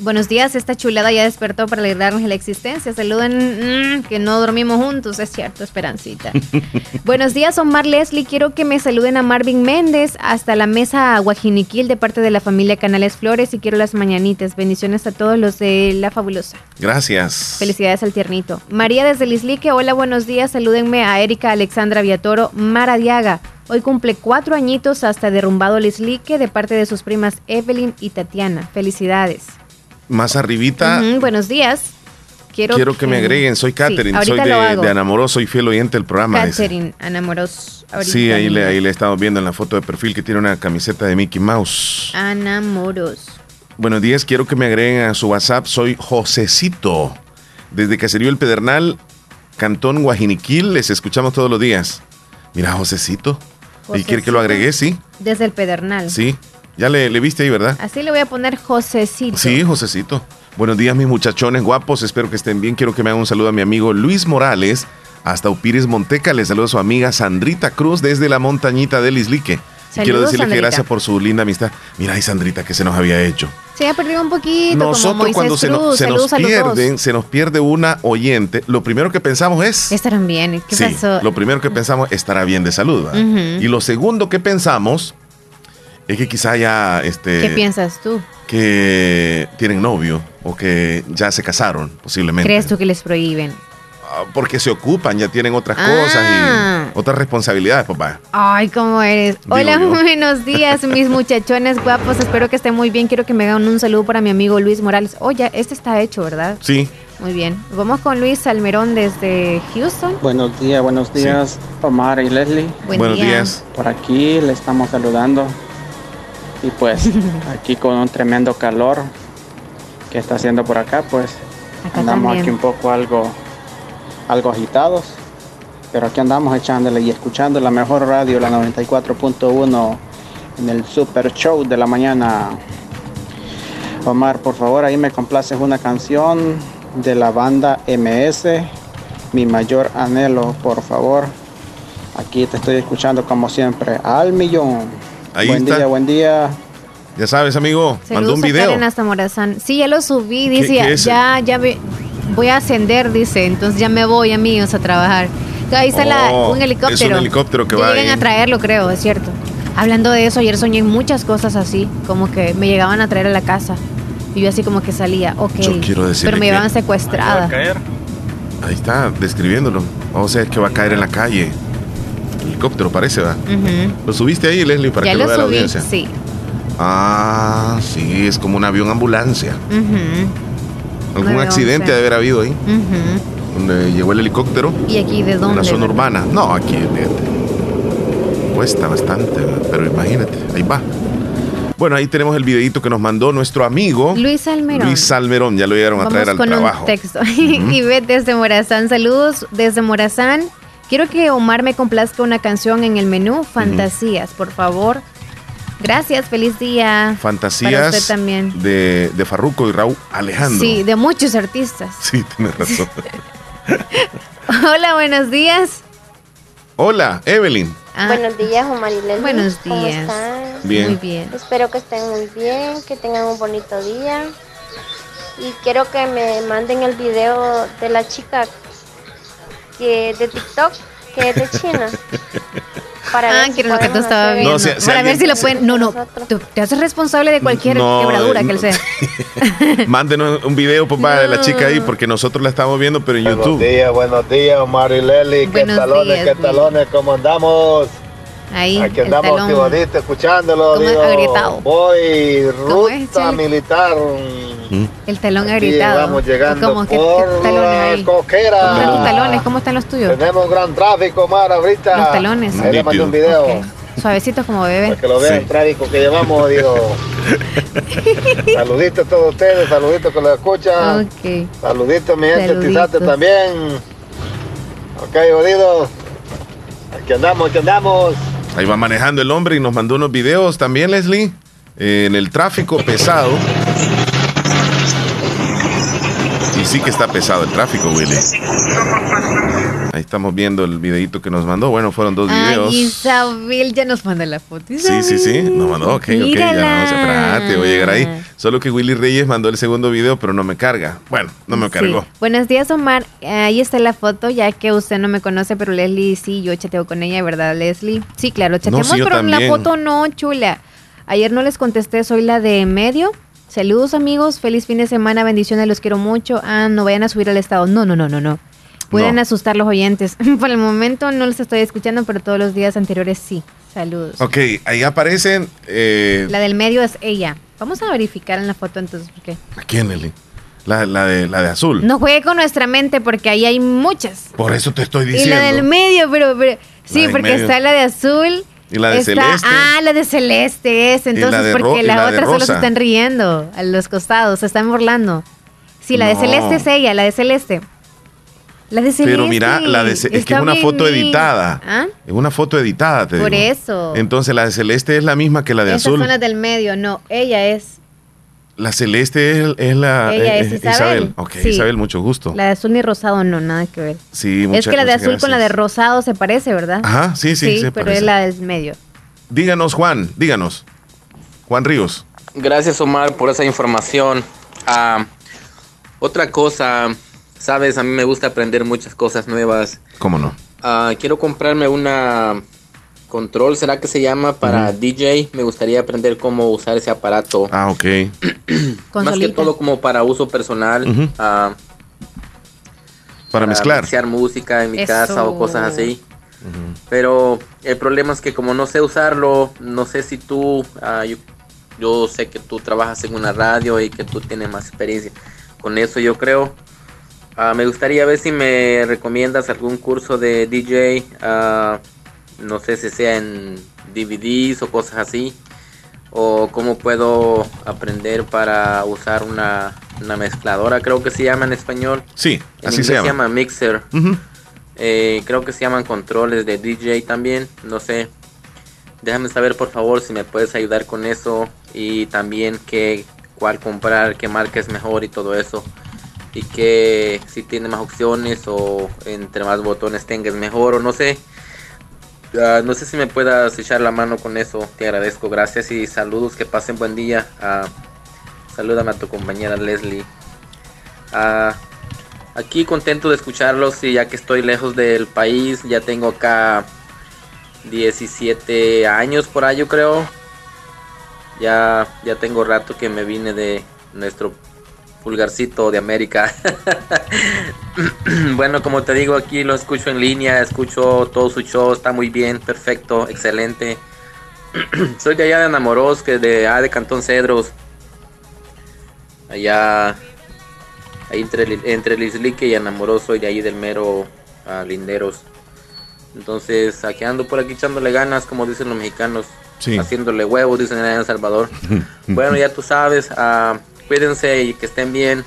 Buenos días, esta chulada ya despertó para alegrarnos de la existencia. Saluden, mm, que no dormimos juntos, es cierto, Esperancita. Buenos días, Omar Leslie. Quiero que me saluden a Marvin Méndez hasta la mesa Guajiniquil de parte de la familia Canales Flores y quiero las mañanitas. Bendiciones a todos los de La Fabulosa. Gracias. Felicidades al tiernito. María desde Lislique, hola, buenos días. Salúdenme a Erika Alexandra Viatoro Maradiaga. Hoy cumple cuatro añitos hasta derrumbado Lislique de parte de sus primas Evelyn y Tatiana. Felicidades. Más arribita, buenos días. Quiero, quiero que me agreguen. Soy Sí, Catherine, soy de, de Anamoroso, soy fiel oyente del programa. Catherine, Anamoros. Sí, ahí le, ahí le estamos viendo en la foto de perfil que tiene una camiseta de Mickey Mouse. Anamoros. Buenos días, quiero que me agreguen a su WhatsApp. Soy Josecito. Desde Caserío El Pedernal, Cantón Guajiniquil, les escuchamos todos los días. Mira, Josecito. ¿Y quiere que lo agregue? Sí, Desde el Pedernal. sí. Ya le, le viste ahí, ¿verdad? Así le voy a poner Josecito. Sí, Josecito. Buenos días, mis muchachones guapos. Espero que estén bien. Quiero que me hagan un saludo a mi amigo Luis Morales, hasta Upires Monteca. Les saludo a su amiga Sandrita Cruz desde la montañita del Islique. Y quiero Saludos, decirle que gracias por su linda amistad. Mira ahí, Sandrita, que se nos había hecho. Se ha perdido un poquito Nosotros cuando se, nos- se Saludos pierden, se nos pierde una oyente, lo primero que pensamos es, Estarán bien. ¿Qué sí, pasó? lo primero que pensamos estará bien de salud. Y lo segundo que pensamos es que quizá ya este ¿Qué piensas tú? que tienen novio o que ya se casaron posiblemente. ¿Crees tú que les prohíben? Ah, Porque se ocupan, ya tienen otras Ah. cosas y otras responsabilidades, papá. Ay, ¿cómo eres? Digo Hola, yo. buenos días, mis muchachones guapos. Espero que estén muy bien. Quiero que me hagan un saludo para mi amigo Luis Morales. Oh, ya, este está hecho, ¿verdad? Sí. Muy bien. Vamos con Luis Salmerón desde Houston. Buenos días, buenos días, Omar y Leslie. Buen Buenos día. días. Por aquí le estamos saludando. Y pues aquí con un tremendo calor que está haciendo por acá, pues Acá andamos también. aquí un poco algo, algo agitados. Pero aquí andamos echándole y escuchando la mejor radio, la 94.1 en el Super Show de la mañana. Omar, por favor, ahí me complaces una canción de la banda MS, mi mayor anhelo, por favor. Aquí te estoy escuchando como siempre, al millón. Ahí buen está. día, buen día. Ya sabes, amigo, mandó Saludos un a video. Karen hasta Morazán. Sí, ya lo subí. ¿Qué- Dice, qué ya, ya voy a ascender, dice. Entonces ya me voy, amigos, a trabajar. Ahí está la- Oh, un helicóptero. es un helicóptero que Ya va llegan ahí. a traerlo, creo, es cierto. Hablando de eso, ayer soñé muchas cosas así, como que me llegaban a traer a la casa. Y yo así como que salía, ok. Yo quiero decirle Pero me que- llevaban secuestrada. Ahí está, describiéndolo. O sea, es que va a caer en la calle. Helicóptero parece. Ujú. ¿Lo subiste ahí, Leslie, para Ya que lo lo vea la audiencia? sí. Ah, sí, es como un avión ambulancia. Algún 911. accidente debe haber habido ahí, ujú. donde llegó el helicóptero ¿Y aquí de en dónde? la zona verdad? urbana. No, aquí, fíjate. Cuesta bastante, ¿verdad? pero imagínate, ahí va. Bueno, ahí tenemos el videito que nos mandó nuestro amigo Luis Almerón. Luis Salmerón. Ya lo llegaron a traer al con trabajo. un texto. y ve desde Morazán. Saludos desde Morazán. Quiero que Omar me complazca una canción en el menú. Fantasías, por favor. Gracias, feliz día. Para Fantasías usted también. de, de Farruco y Raúl Alejandro. Sí, de muchos artistas. Sí, tienes razón. Hola, buenos días. Hola, Evelyn. Ah, Buenos días, Omar y Leslie. Buenos ¿Cómo días. están? Bien. Muy bien. Espero que estén muy bien, que tengan un bonito día. Y quiero que me manden el video de la chica que de TikTok, que es de China. Para Ah, ver si que lo que tú hacer- viendo. No, si- si Para ver alguien- si lo si- pueden. No, no. Tú te haces responsable de cualquier No, quebradura que él sea. Mándenos un video, papá, de la chica ahí, porque nosotros la estamos viendo, pero en Buenos YouTube. días, buenos días, Omar y Leli. ¿Qué Buenos talones, días, qué talones? ¿Cómo andamos? Ahí, Aquí el andamos, talón. Tibonito, escuchándolo. Digo, Agrietado. voy ¿Cómo es, ruta militar. El talón Aquí agritado. vamos llegando ¿Cómo? ¿Qué, por qué talones la coquera. ¿Cómo están tus talones? ¿Cómo están los tuyos? Tenemos gran tráfico, Omar, ahorita. Los talones. Ahí le mandé un video. Ok. Suavecitos como bebé. Para que lo vean el tráfico que llevamos, digo. saluditos a todos ustedes, saluditos que lo escuchan. Ok. Saluditos mi gente. Tizate también. Ok, jodidos. Aquí andamos, aquí andamos. Ahí va manejando el hombre y nos mandó unos videos también, Leslie, eh, en el tráfico pesado. Y sí que está pesado el tráfico, Willy. Ahí estamos viendo el videito que nos mandó. Bueno, fueron dos videos. Ay, Isabel ya nos manda la foto. Sí, sí, sí. Nos mandó, ok, ok. Ya Mírala. vamos a espérate, voy a llegar ahí. Solo que Willy Reyes mandó el segundo video, pero no me carga. Bueno, no me cargó. Sí. Buenos días, Omar. Ahí está la foto, ya que usted no me conoce, pero Leslie sí, yo chateo con ella, ¿verdad, Leslie? Sí, claro, chateamos, sí, pero la también. foto no, chula. Ayer no les contesté, soy la de medio. Saludos, amigos. Feliz fin de semana, bendiciones, los quiero mucho. Ah, no vayan a subir al estado. No, no, no, no, no. Pueden No. asustar los oyentes. Por el momento no los estoy escuchando, pero todos los días anteriores sí. Saludos. Ok, ahí aparecen. Eh, La del medio es ella. Vamos a verificar en la foto entonces, porque ¿A quién, Leslie? La, la de, la de azul. no juegue con nuestra mente porque ahí hay muchas. Por eso te estoy Y diciendo. la del medio, pero, pero- sí, porque medio. está la de azul. Y la de está- celeste. Ah, la de celeste es. Y la Entonces, porque y las la otras solo se están riendo a los costados, se están burlando. Sí, la de celeste es ella, la de celeste. La de celeste. Pero mira, la de, ce- es que es una foto editada. ¿Ah? Es una foto editada, te Por digo. eso. Entonces la de celeste es la misma que la de Esas azul. son las del medio, no, ella es. La celeste es, es la Ella eh, es eh, Isabel. Ok, Sí. Isabel, mucho gusto. La de azul ni rosado, no, nada que ver. Sí, es muchas- que la de azul con la de rosado se parece, ¿verdad? Ajá, sí, sí, se pero parece. es la del medio. Díganos, Juan, díganos. Juan Ríos. Gracias Omar por esa información. Ah, otra cosa, sabes, a mí me gusta aprender muchas cosas nuevas. ¿Cómo no? Ah, quiero comprarme una control, ¿será que se llama? Para. DJ. Me gustaría aprender cómo usar ese aparato. Ah, ok. Más que todo como para uso personal. Ah, Para mezclar. mixear música en mi Eso. casa o cosas así. Pero el problema es que como no sé usarlo, no sé si tú, ah, yo, yo sé que tú trabajas en una radio y que tú tienes más experiencia con eso, yo creo. Ah, me gustaría ver si me recomiendas algún curso de DJ, ah, no sé si sea en DVDs o cosas así, o cómo puedo aprender para usar una, una mezcladora, creo que se llama en español. Sí, En así inglés se llama. Mixer. Eh, creo que se llaman controles de DJ también, no sé. Déjame saber por favor si me puedes ayudar con eso y también qué, cuál comprar, qué marca es mejor y todo eso. Y que si tiene más opciones o entre más botones tengas mejor o no sé. Ah, no sé si me puedas echar la mano con eso, te agradezco, gracias y saludos, que pasen buen día. Ah, salúdame a tu compañera Leslie. Ah, aquí contento de escucharlos y ya que estoy lejos del país, ya tengo acá 17 años por ahí yo creo. Ya, ya tengo rato que me vine de nuestro pulgarcito de América. bueno, como te digo, aquí lo escucho en línea, escucho todo su show, está muy bien, perfecto, excelente. Soy de allá de Anamoros, que de, ah, de Cantón Cedros. Allá, ahí entre, entre Lislique y Anamoros, soy de ahí del mero ah, Linderos. Entonces, aquí ando por aquí echándole ganas, como dicen los mexicanos. Sí. Haciéndole huevos, dicen allá en El Salvador. Bueno, ya tú sabes, ah, cuídense y que estén bien.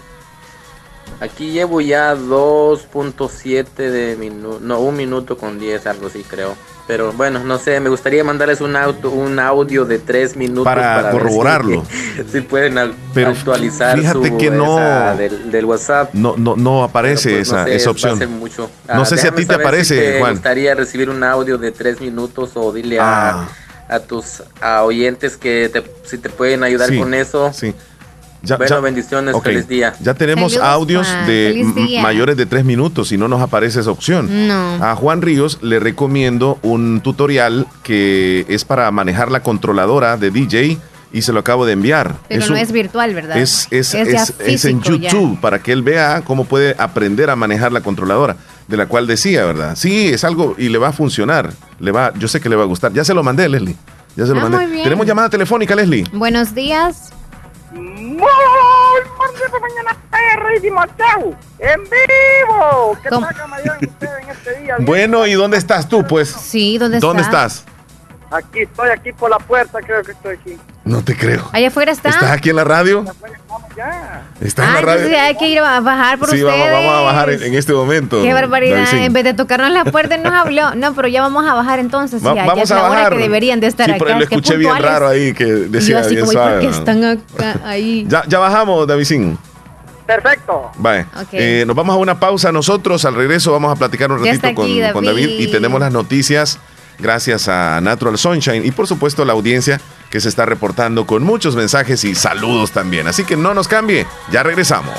Aquí llevo ya 2.7 de minuto, no, un minuto con 10, algo así creo. Pero bueno, no sé, me gustaría mandarles un, auto, un audio de 3 minutos Para si- corroborarlo. Si, pueden al- Pero actualizar fíjate su, que no- esa del, del WhatsApp. No, no, no aparece pues, no esa, sé, esa opción. mucho. No Ah, sé si a ti te aparece, si te Juan. gustaría recibir un audio de 3 minutos o dile Ah. a, a tus a oyentes que te, si te pueden ayudar Sí, con eso. Sí. Ya- bueno, ya- bendiciones, feliz día. Ya tenemos audios Juan. de mayores de tres minutos y no nos aparece esa opción. No. A Juan Ríos le recomiendo un tutorial que es para manejar la controladora de DJ y se lo acabo de enviar. Pero Es no un- es virtual, ¿verdad? Es, es, es- es en ya. YouTube para que él vea cómo puede aprender a manejar la controladora, de la cual decía, ¿verdad? Sí, es algo y le va a funcionar. Le va, yo sé que le va a gustar. Ya se lo mandé, Leslie. Ya se lo Ah, mandé. muy bien. Tenemos llamada telefónica, Leslie. Buenos días. Muy buenas mañana, perro y Timoteo, en vivo. ¿Qué ¿Cómo? tal, en este día? Bueno, ¿y dónde estás tú, pues? Sí, ¿dónde, ¿Dónde está? estás? Aquí estoy, aquí por la puerta, creo que estoy aquí. No te creo. Allá afuera está. ¿Estás aquí en la radio? Ya. ¿Estás Ah, en la radio? entonces hay que ir a bajar por sí, ustedes. vamos, vamos a bajar en, en este momento. Qué barbaridad. Davidcín. En vez de tocarnos la puerta, nos habló. No, pero ya vamos a bajar entonces. Va- ya, ya vamos es a la bajar. hora que deberían de estar sí, acá. pero lo escuché bien raro ahí que yo decía así bien como, ¿y por suave. qué ¿no? están acá, ahí? Ya, ya bajamos, Davidcín. Perfecto. Vale. Ok. Eh, nos vamos a una pausa nosotros. Al regreso vamos a platicar un Ya ratito está con, aquí, con David David. y tenemos las noticias gracias a Natural Sunshine y por supuesto la audiencia que se está reportando con muchos mensajes y saludos también. Así que no nos cambie. Ya regresamos.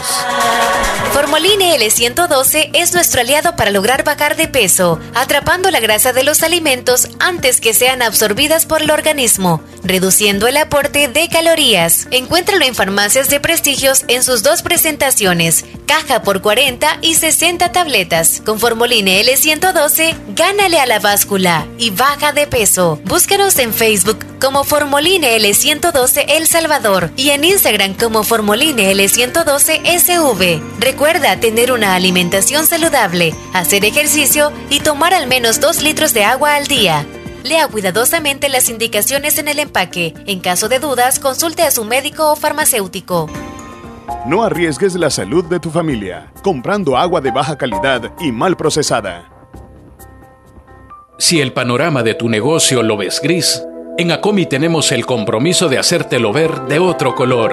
Formoline L112 es nuestro aliado para lograr bajar de peso, atrapando la grasa de los alimentos antes que sean absorbidas por el organismo, reduciendo el aporte de calorías. Encuéntralo en farmacias de prestigios en sus dos presentaciones, caja por 40 y 60 tabletas. Con Formoline L112, gánale a la báscula y baja de peso. Búscanos en Facebook como Formoline L112 El Salvador y en Instagram como Formoline L112 SV. Recuerda tener una alimentación saludable, hacer ejercicio y tomar al menos 2 litros de agua al día. Lea cuidadosamente las indicaciones en el empaque. En caso de dudas, consulte a su médico o farmacéutico. No arriesgues la salud de tu familia comprando agua de baja calidad y mal procesada. Si el panorama de tu negocio lo ves gris, en Acomi tenemos el compromiso de hacértelo ver de otro color.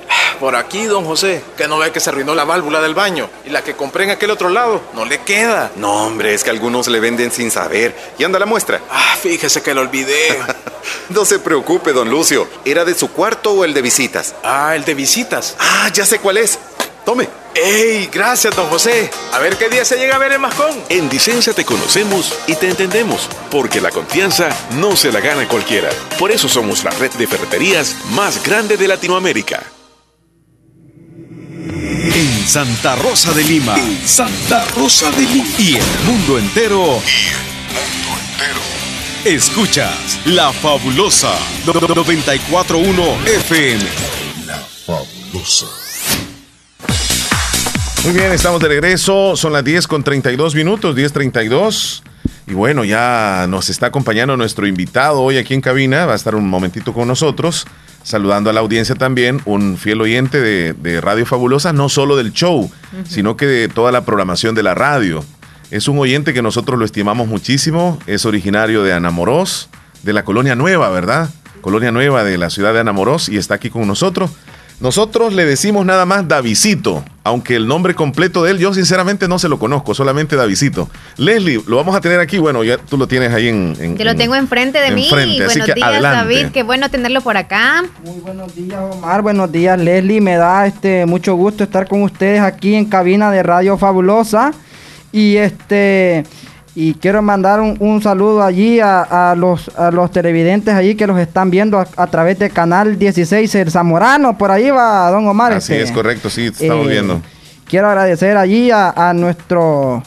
Por aquí, don José, que no ve que se arruinó la válvula del baño y la que compré en aquel otro lado no le queda. No, hombre, es que algunos le venden sin saber. ¿Y anda la muestra? Ah, fíjese que lo olvidé. no se preocupe, don Lucio. ¿Era de su cuarto o el de visitas? Ah, el de visitas. Ah, ya sé cuál es. Tome. ¡Ey! Gracias, don José. A ver qué día se llega a ver el mascón. En Dicenza te conocemos y te entendemos, porque la confianza no se la gana cualquiera. Por eso somos la red de ferreterías más grande de Latinoamérica. En Santa Rosa de Lima. En Santa Rosa de Lima. Y el mundo entero. Escuchas La Fabulosa 941 FM. La Fabulosa. Muy bien, estamos de regreso. Son las 10 con 32 minutos, 10.32. Y bueno, ya nos está acompañando nuestro invitado hoy aquí en cabina. Va a estar un momentito con nosotros, saludando a la audiencia también. Un fiel oyente de, de Radio Fabulosa, no solo del show, sino que de toda la programación de la radio. Es un oyente que nosotros lo estimamos muchísimo. Es originario de Anamorós, de la Colonia Nueva, ¿verdad? Colonia Nueva de la ciudad de Anamorós y está aquí con nosotros. Nosotros le decimos nada más Davisito, aunque el nombre completo de él yo sinceramente no se lo conozco, solamente Davisito. Leslie, lo vamos a tener aquí, bueno, ya tú lo tienes ahí en... en Yo lo tengo enfrente de mí. Buenos que días, adelante. David. Qué bueno tenerlo por acá. Muy buenos días, Omar. Buenos días, Leslie. Me da este mucho gusto estar con ustedes aquí en cabina de Radio Fabulosa. Y este y quiero mandar un, un saludo allí a, a los, a los televidentes allí que los están viendo a, a través del canal 16 El Zamorano. Por ahí va don Omar. Así este. es correcto, sí, te estamos Eh, viendo. Quiero agradecer allí a, a nuestro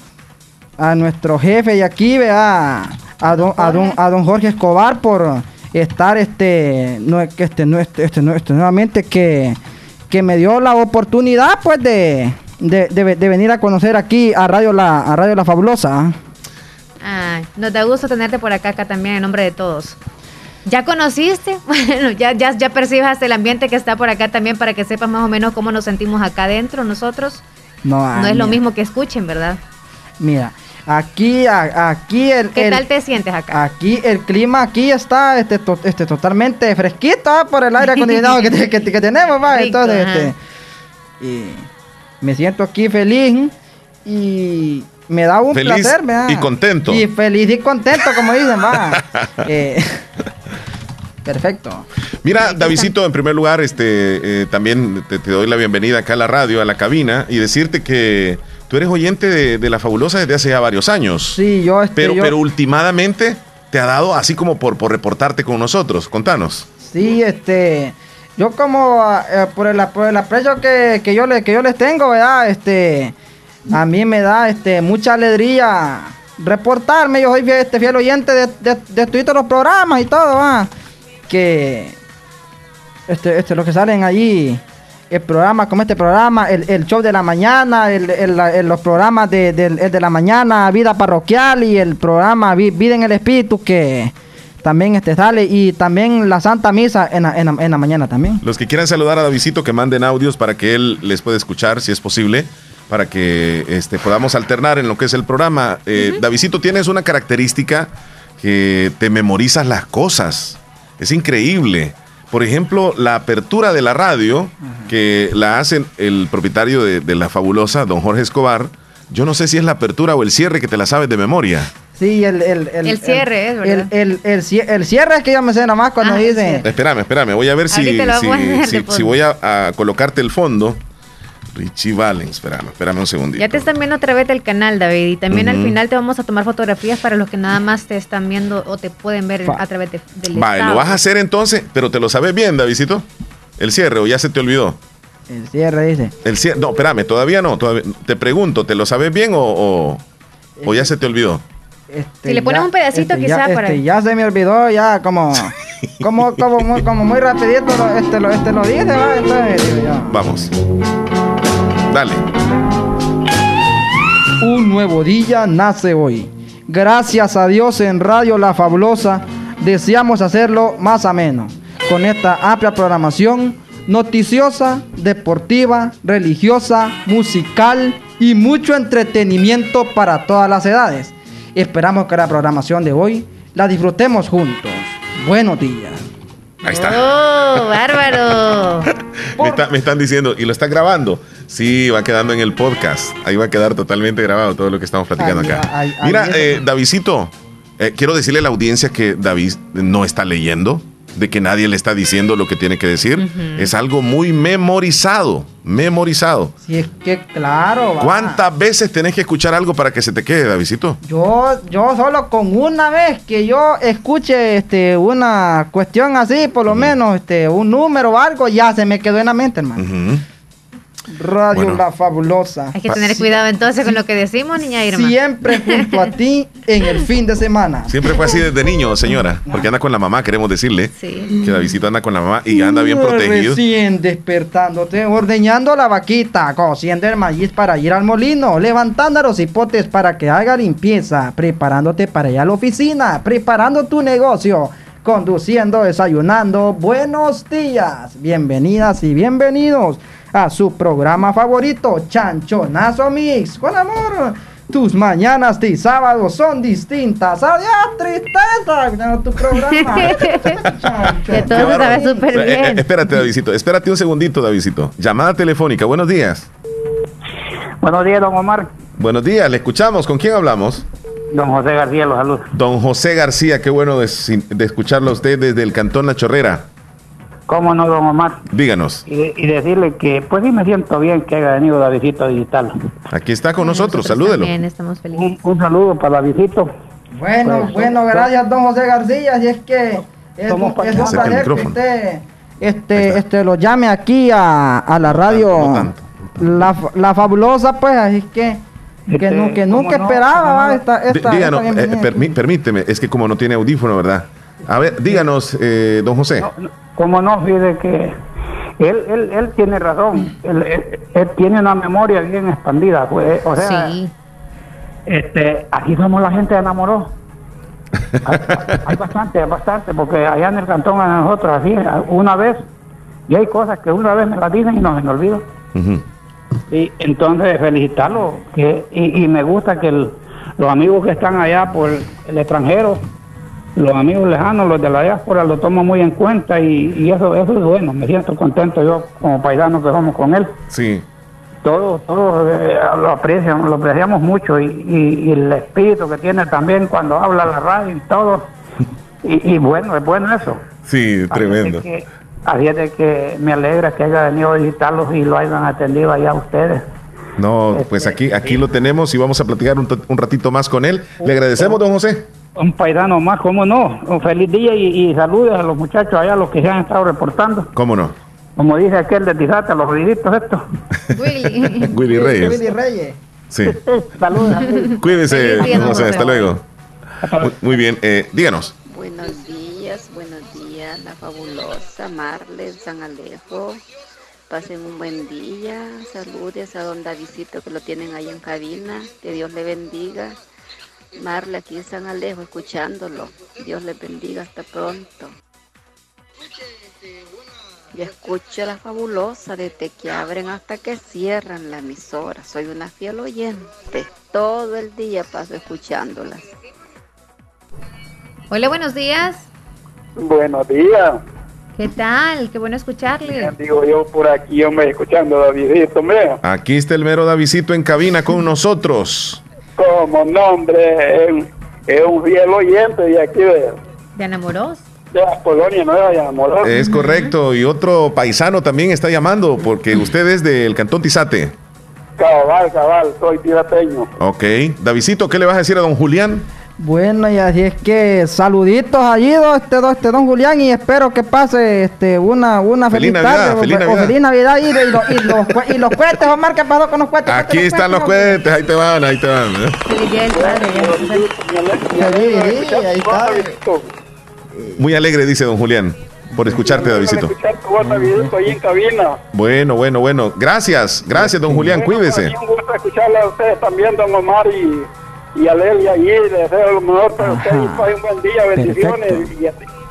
a nuestro jefe y aquí vea a don, a don a don Jorge Escobar por estar este no que este no este, este, no- este, nuevamente que que me dio la oportunidad pues de de, de- de venir a conocer aquí a Radio La a Radio La Fabulosa. Ah, nos da gusto tenerte por acá, acá también, en nombre de todos. ¿Ya conociste? Bueno, ya, ya, ya percibes hasta el ambiente que está por acá también para que sepas más o menos cómo nos sentimos acá adentro nosotros. No, No es lo mismo que escuchen, ¿verdad? Mira, aquí a- aquí el ¿Qué el- tal te sientes acá? Aquí el clima aquí está este, to- este totalmente fresquito ah, por el aire acondicionado que, que, te- que tenemos, va. Rico, Entonces, este, y me siento aquí feliz y me da un Feliz placer, ¿verdad? y contento. Y feliz y contento, como dicen, va. Eh, perfecto. Mira, Davidito, en primer lugar, este, eh, también te, te doy la bienvenida acá a la radio, a la cabina, y decirte que tú eres oyente de, de La Fabulosa desde hace ya varios años. Sí, yo, este, Pero, yo- pero últimamente te ha dado así como por, por reportarte con nosotros. Contanos. Sí, este, yo como ah, eh, por, el, por el aprecio que, que yo le, que yo les tengo, ¿verdad? Este, a mí me da este mucha alegría reportarme. Yo soy fiel, este fiel oyente de, de, de todos los programas y todo, ¿va? Que este, este, los que salen allí, el programa, como este programa, el, el show de la mañana, el, el- los programas de, del- el de la mañana, vida parroquial y el programa Vi- Vida en el Espíritu, que también este sale y también la Santa Misa en la, en la- en la mañana también. Los que quieran saludar a Davidito, que manden audios para que él les pueda escuchar, si es posible, para que este, podamos alternar en lo que es el programa. Eh, Davidito, tienes una característica que te memorizas las cosas. Es increíble. Por ejemplo, la apertura de la radio, que la hace el propietario de, de la fabulosa, don Jorge Escobar. Yo no sé si es la apertura o el cierre que te la sabes de memoria. Sí, el, el, El cierre, es verdad. El, el, el el cierre es que yo me sé nada más cuando Ah, dice. Espérame, espérame, voy a ver si, si, a si- voy a, a colocarte el fondo. Richie Valens, espérame, espérame un segundito. Ya te están viendo otra vez el canal, David, y también al final te vamos a tomar fotografías para los que nada más te están viendo o te pueden ver a través de, del Vale, lo estado. vas a hacer entonces, pero te lo sabes bien, Davidito. El cierre, o ya se te olvidó. El cierre dice. El cierre, no, espérame, todavía no. todavía- te pregunto, ¿te lo sabes bien o, o, o ya se te olvidó? Este, Si le pones ya- un pedacito, este, quizá ya, para- este, ya se me olvidó, ya como. como, como, muy, como muy rapidito lo, este, lo, este, lo dice, ¿va? Entonces, ya. Vamos. Dale. Un nuevo día nace hoy. Gracias a Dios en Radio La Fabulosa deseamos hacerlo más ameno, con esta amplia programación noticiosa, deportiva, religiosa, musical y mucho entretenimiento para todas las edades. Esperamos que la programación de hoy la disfrutemos juntos. Buenos días. Ahí está. ¡Oh, bárbaro! Me, está- me están diciendo, ¿y lo estás grabando? Sí, va quedando en el podcast. Ahí va a quedar totalmente grabado todo lo que estamos platicando acá. Mira, eh, Davidcito, eh, quiero decirle a la audiencia que David no está leyendo, de que nadie le está diciendo lo que tiene que decir. Es algo muy memorizado, memorizado. Si es que, claro. va. ¿Cuántas veces tenés que escuchar algo para que se te quede, Davidito? Yo, yo solo con una vez que yo escuche este, una cuestión así, por lo menos este, un número o algo, ya se me quedó en la mente, hermano. Radio Bueno. La Fabulosa. Hay que tener cuidado entonces con lo que decimos, niña Irma. Siempre junto a ti en el fin de semana. Siempre fue así desde niño, señora, porque anda con la mamá, queremos decirle Sí. que Davidito anda con la mamá y anda bien protegido. Recién despertándote, ordeñando la vaquita, cociendo el maíz para ir al molino, levantando los hipotes para que haga limpieza, preparándote para ir a la oficina, preparando tu negocio, conduciendo, desayunando. Buenos días, bienvenidas y bienvenidos a su programa favorito, Chanchonazo Mix. Con amor. Tus mañanas de sábado son distintas. ¡Adiós, tristeza! Tu programa. Que todo se sabe súper Eh, eh, bien. espérate, Davidito. Espérate un segundito, Davidito. Llamada telefónica. Buenos días. Buenos días, don Omar. Buenos días. Le escuchamos. ¿Con quién hablamos? Don José García, los saludos. Don José García. Qué bueno de, de escucharlo a usted desde el Cantón La Chorrera. ¿Cómo no, don Omar? Díganos. Y, de- y decirle que, pues sí me siento bien que haya venido Davidito Digital. Aquí está con nosotros. Salúdelo. También estamos felices. Un, un saludo para Davidito. Bueno, Pues, bueno, gracias, don José García. Si es que es, un- placer que micrófono. usted este, este, lo llame aquí a, a la radio. La, la fabulosa, pues, así es que, que, Este, nu- que ¿cómo nunca no? esperaba ¿Cómo va, no? esta, Dí- esta, díganos, esta eh, permí- permíteme, es que como no tiene audífono, ¿verdad? A ver, díganos, eh, don José. Como no, fíjate que él, él, él tiene razón. Él, él- él tiene una memoria bien expandida. Pues, o sea, Sí. este, aquí somos la gente que enamoró. hay, hay bastante, hay bastante, porque allá en el cantón a nosotros así, una vez, y hay cosas que una vez me las dicen y no se me olvido. Y entonces felicitarlo que, y, y me gusta que el- los amigos que están allá por el extranjero, los amigos lejanos, los de la diáspora, lo toman muy en cuenta y, y eso, eso es bueno, me siento contento yo como paisano que somos con él. Sí. Todos todos eh, lo aprecian, lo apreciamos mucho y, y- y el espíritu que tiene también cuando habla la radio y todo. Y, bueno, es bueno eso. Sí, tremendo. Así es que, así es de que me alegra que haya venido a visitarlos y lo hayan atendido allá ustedes. No, pues aquí, aquí lo tenemos y vamos a platicar un, un ratito más con él. Le agradecemos, don José. Un paisano más, ¿cómo no? Un feliz día y, y saludos a los muchachos allá, los que se han estado reportando. ¿Cómo no? Como dice aquel de Tizate, los ruiditos estos. Willy. Willy Reyes. Willy Reyes. Sí. Saludos. Cuídese, José. Hasta luego. Muy, muy bien. eh, díganos. Buenos días, buenos días, la fabulosa Marle San Alejo. Pasen un buen día. Saludes a don Davidito que lo tienen ahí en cabina. Que Dios le bendiga. Marle aquí en San Alejo escuchándolo. Dios les bendiga hasta pronto. Yo escucho la fabulosa desde que abren hasta que cierran la emisora. Soy una fiel oyente. Todo el día paso escuchándolas. Hola, buenos días. Buenos días. ¿Qué tal? Qué bueno escucharle. Digo yo por aquí, hombre, escuchando a Davidito, hombre. Aquí está el mero Davidito en cabina con nosotros. Como nombre, es, es un fiel oyente de aquí de, ¿De enamoros? de la colonia nueva de Amorós. Es correcto. Y otro paisano también está llamando porque usted es del Cantón Tizate. Cabal, cabal, soy tirateño. Ok. Davidito, ¿qué le vas a decir a don Julián? Bueno, y así es que saluditos allí, do- este, este don Julián, y espero que pase este, una, una Feliz feliz, Navidad, tarde. o- feliz o Navidad. feliz Navidad y, y lo- y los, y los cohetes, Omar, ¿qué pasó con los cohetes? Aquí están los cohetes, ahí te van, ahí te van. ¿eh? Feliz día del padre. Sí, ahí está. Muy alegre, dice don Julián, por escucharte, Davidito. Bueno, bueno, bueno. Gracias, gracias, don Julián, cuídese. Un gusto escucharle a ustedes también, don Omar y, y a Lelia allí. Les deseo lo mejor para ustedes un buen día, bendiciones.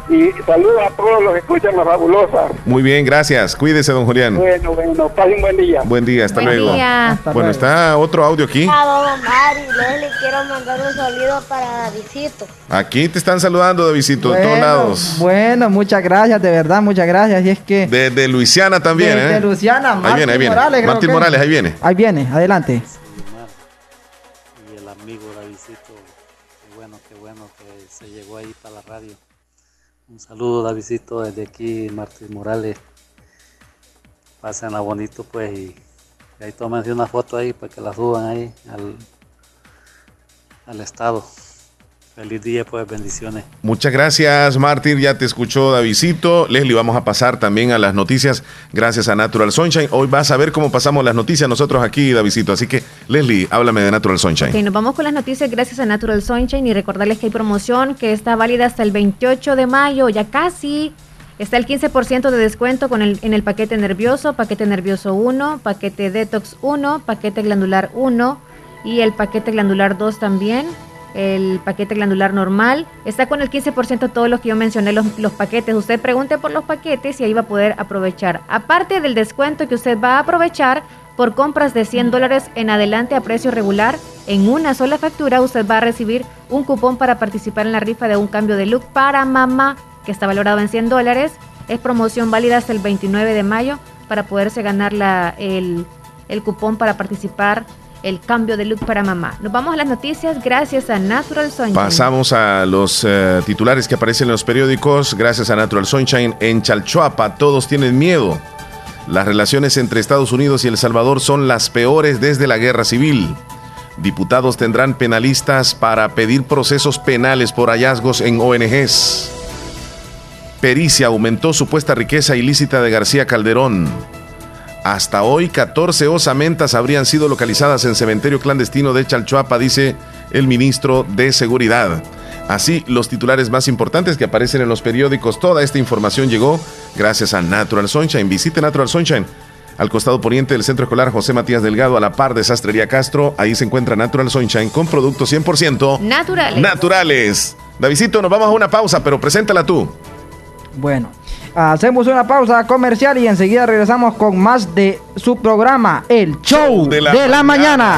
Y, y saludos a todos los que escuchan la fabulosa. Muy bien, gracias. Cuídese, don Julián. Bueno, bueno, pasen un buen día. Buen día, hasta Buen luego. día. Hasta Bueno, luego. está otro audio aquí. Hola, Omar y Leslie, quiero mandar un saludo para Davidito. Aquí te están saludando, Davidito, de todos Bueno, lados. Bueno, muchas gracias, de verdad, muchas gracias. Y es que. De, de Luisiana también, de, ¿eh? de Luciana, ahí Martín viene, ahí viene. Morales. Martín Morales, ahí viene. Ahí viene, adelante. Llegó ahí para la radio. Un saludo Davidito desde aquí, Martín Morales. Pásenla bonito pues y, y ahí tómense una foto ahí para que la suban ahí al, al estado. Feliz día pues, bendiciones. Muchas gracias, Martín. Ya te escuchó Davidito. Leslie, vamos a pasar también a las noticias gracias a Natural Sunshine. Hoy vas a ver cómo pasamos las noticias nosotros aquí, Davidito. Así que, Leslie, háblame de Natural Sunshine. Ok, nos vamos con las noticias gracias a Natural Sunshine y recordarles que hay promoción que está válida hasta el 28 de mayo, ya casi. Está el 15% de descuento con el, en el paquete nervioso, paquete nervioso 1, paquete detox 1, paquete glandular 1 y el paquete glandular 2 también. El paquete glandular normal está con el 15% todos los que yo mencioné, los, los paquetes. Usted pregunte por los paquetes y ahí va a poder aprovechar. Aparte del descuento que usted va a aprovechar por compras de 100 dólares en adelante a precio regular, en una sola factura usted va a recibir un cupón para participar en la rifa de un cambio de look para mamá que está valorado en 100 dólares. Es promoción válida hasta el 29 de mayo para poderse ganar la, el, el cupón para participar el cambio de look para mamá. Nos vamos a las noticias gracias a Natural Sunshine. Pasamos a los eh, titulares que aparecen en los periódicos. Gracias a Natural Sunshine. En Chalchuapa todos tienen miedo. Las relaciones entre Estados Unidos y El Salvador son las peores desde la guerra civil. Diputados tendrán penalistas para pedir procesos penales por hallazgos en ONGs. Pericia aumentó supuesta riqueza ilícita de García Calderón. Hasta hoy, 14 osamentas habrían sido localizadas en cementerio clandestino de Chalchuapa, dice el ministro de Seguridad. Así, los titulares más importantes que aparecen en los periódicos, toda esta información llegó gracias a Natural Sunshine. Visite Natural Sunshine. Al costado poniente del Centro Escolar José Matías Delgado, a la par de Sastrería Castro, ahí se encuentra Natural Sunshine con productos 100% Naturales. naturales. Davidito, nos vamos a una pausa, pero preséntala tú. Bueno, hacemos una pausa comercial y enseguida regresamos con más de su programa, El Show de la, mañana.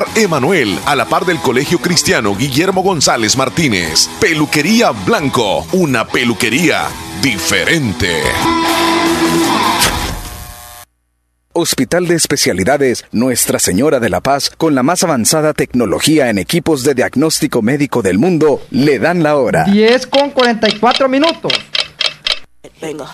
Emanuel, a la par del Colegio Cristiano Guillermo González Martínez. Peluquería Blanco, una peluquería diferente. Hospital de Especialidades Nuestra Señora de la Paz, con la más avanzada tecnología en equipos de diagnóstico médico del mundo, le dan la hora. 10 con 44 minutos. Venga.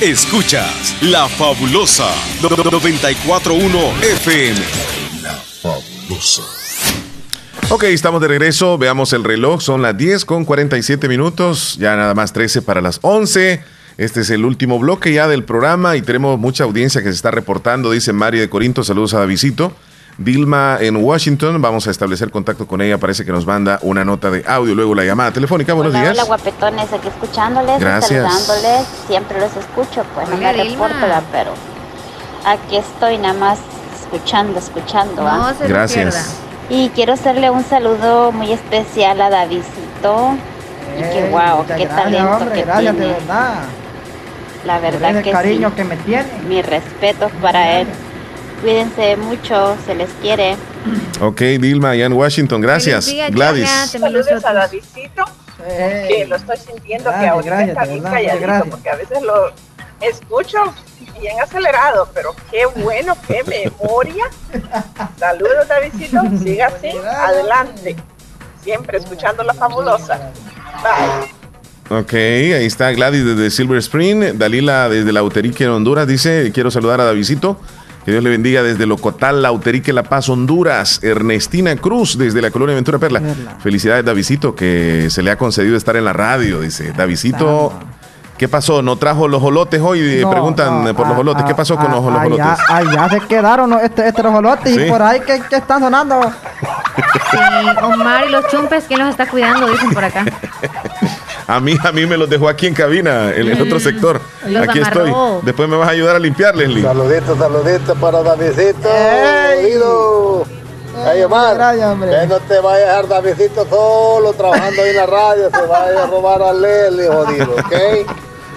Escuchas La Fabulosa 941 FM. La Fabulosa. Ok, estamos de regreso. Veamos el reloj. Son las 10 con 47 minutos. Ya nada más 13 para las 11. Este es el último bloque ya del programa y tenemos mucha audiencia que se está reportando. Dice María de Corinto. Saludos a Davidito. Dilma en Washington. Vamos a establecer contacto con ella. Parece que nos manda una nota de audio, luego la llamada telefónica. Buenos hola, días. Hola, guapetones. Aquí escuchándoles, Gracias. saludándoles. Siempre los escucho, pues no Hola, me Dilma. reporto, pero aquí estoy nada más escuchando, escuchando. No ¿ah? se lo Gracias. pierda. Y quiero hacerle un saludo muy especial a Davidcito. y que wow, qué gracias, talento hombre, que gracias, tiene. de verdad. La verdad que cariño sí. que me tiene. Mi respeto para él. Cuídense mucho, se les quiere. Ok, Dilma, allá en Washington. Gracias. Día, Gladys. Saludos a Davidcito, que lo estoy sintiendo que Gracias, ahorita gracias, está bien calladito, gracias. porque a veces lo escucho bien acelerado, pero qué bueno, qué memoria. Saludos Davidito, siga así, adelante. Siempre escuchando la fabulosa. Bye. Ok, ahí está Gladys desde Silver Spring. Dalila desde Lauterique, en Honduras. Dice, quiero saludar a Davidito. Que Dios le bendiga desde Locotal, Lauterique, La Paz, Honduras. Ernestina Cruz desde la colonia Ventura Perla. Felicidades, Davidito, que se le ha concedido estar en la radio. Dice, Davidito, ¿qué pasó? ¿No trajo los jolotes hoy? No, Preguntan no, por los ah, jolotes. ¿Qué ah, pasó con ah, los, los allá, jolotes? allá se quedaron ¿no? este, este Sí. y por ahí que, que están sonando. Sí, Omar y los chumpes, ¿quién los está cuidando? Dicen por acá. A mí, a mí me los dejó aquí en cabina, en el Mm, otro sector. los Aquí estoy. amarró. Después me vas a ayudar a limpiar, Leslie. Saludito, saludito para Davidito. Jodido. Ay, Omar, que no te vayas a dejar Davidito solo trabajando ahí en la radio, se vaya a robar a Leli, jodido, ¿ok?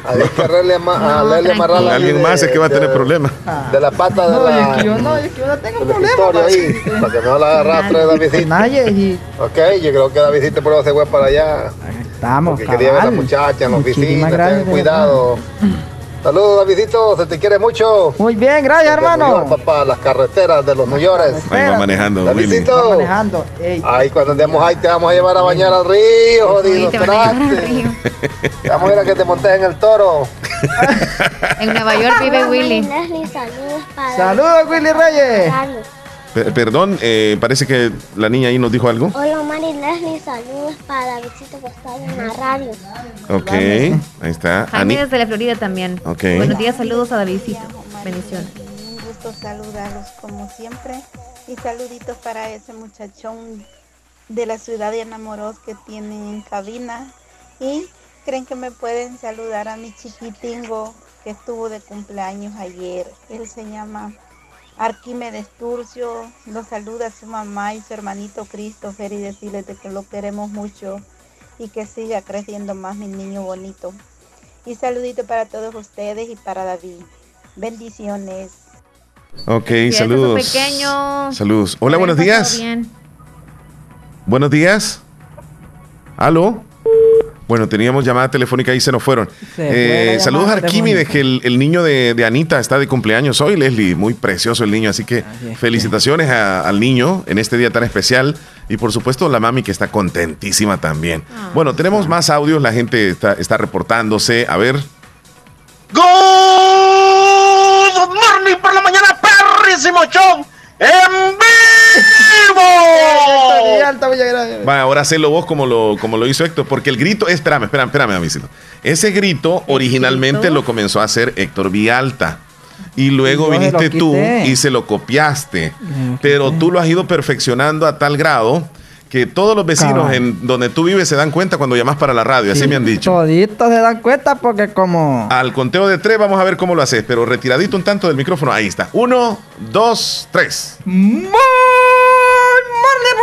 Hay que arreglarle a, a Leslie amarrarla Con ahí alguien de- más es que va a tener problemas. De la pata de No, la... es que yo no, es que yo no tengo del problema. escritorio ahí, para que no la arrastre Davidito. Nadie Ok, yo creo que Davidito por se fue para allá. Estamos, Porque quería ver a la cabal. muchacha en la Muchísimas oficina, gracias, ten cuidado. Saludos, Davidito, se te quiere mucho. Muy bien, gracias, Desde hermano. York, papá, las carreteras de los New York. Ahí va manejando. Davidito. manejando. Ey. Ay, cuando andemos ahí te vamos a llevar a bañar al río, jodido. Sí, te van a llevar al. Te Vamos a ir a que te montes en el toro. En Nueva York vive Willy. Saludos, Willy Reyes. Perdón, eh, parece que la niña ahí nos dijo algo. Hola, Omar y Leslie, saludos para Davidito que está en la radio. Ok, ahí está. Jaime Ani. desde la Florida también. Ok. Buenos días, saludos a Davidcito. Bendiciones. Un gusto saludarlos como siempre. Y saluditos para ese muchachón de la ciudad de enamoros que tienen en cabina. Y creen que me pueden saludar a mi chiquitingo que estuvo de cumpleaños ayer. Él se llama Arquímedes Turcio, los saluda a su mamá y su hermanito Christopher y decirles de que lo queremos mucho y que siga creciendo más mi niño bonito. Y saludito para todos ustedes y para David. Bendiciones. Ok, saludos. pequeño. Saludos. Hola, buenos días. bien. Buenos días. ¿Aló? Bueno, teníamos llamada telefónica y se nos fueron. Se Eh, saludos a Arquímedes, que el, el niño de, de Anita está de cumpleaños hoy, Leslie. Muy precioso el niño, así que felicitaciones a- al niño en este día tan especial. Y por supuesto, la mami que está contentísima también. bueno, tenemos más audios, la gente está, está reportándose. A ver. Good morning por la mañana, perrísimo show en vivo. Va, ahora hacelo vos como lo, como lo hizo Héctor, porque el grito, espérame, espérame, espérame, amicito. Ese grito originalmente lo comenzó a hacer Héctor Vialta. Y luego viniste tú y se lo copiaste. Pero tú lo has ido perfeccionando a tal grado que todos los vecinos Cabal. en donde tú vives se dan cuenta cuando llamas para la radio. Así me han dicho. Toditos se dan cuenta porque como... Al conteo de tres vamos a ver cómo lo haces, pero retiradito un tanto del micrófono. Ahí está. Uno, dos, tres. Muy por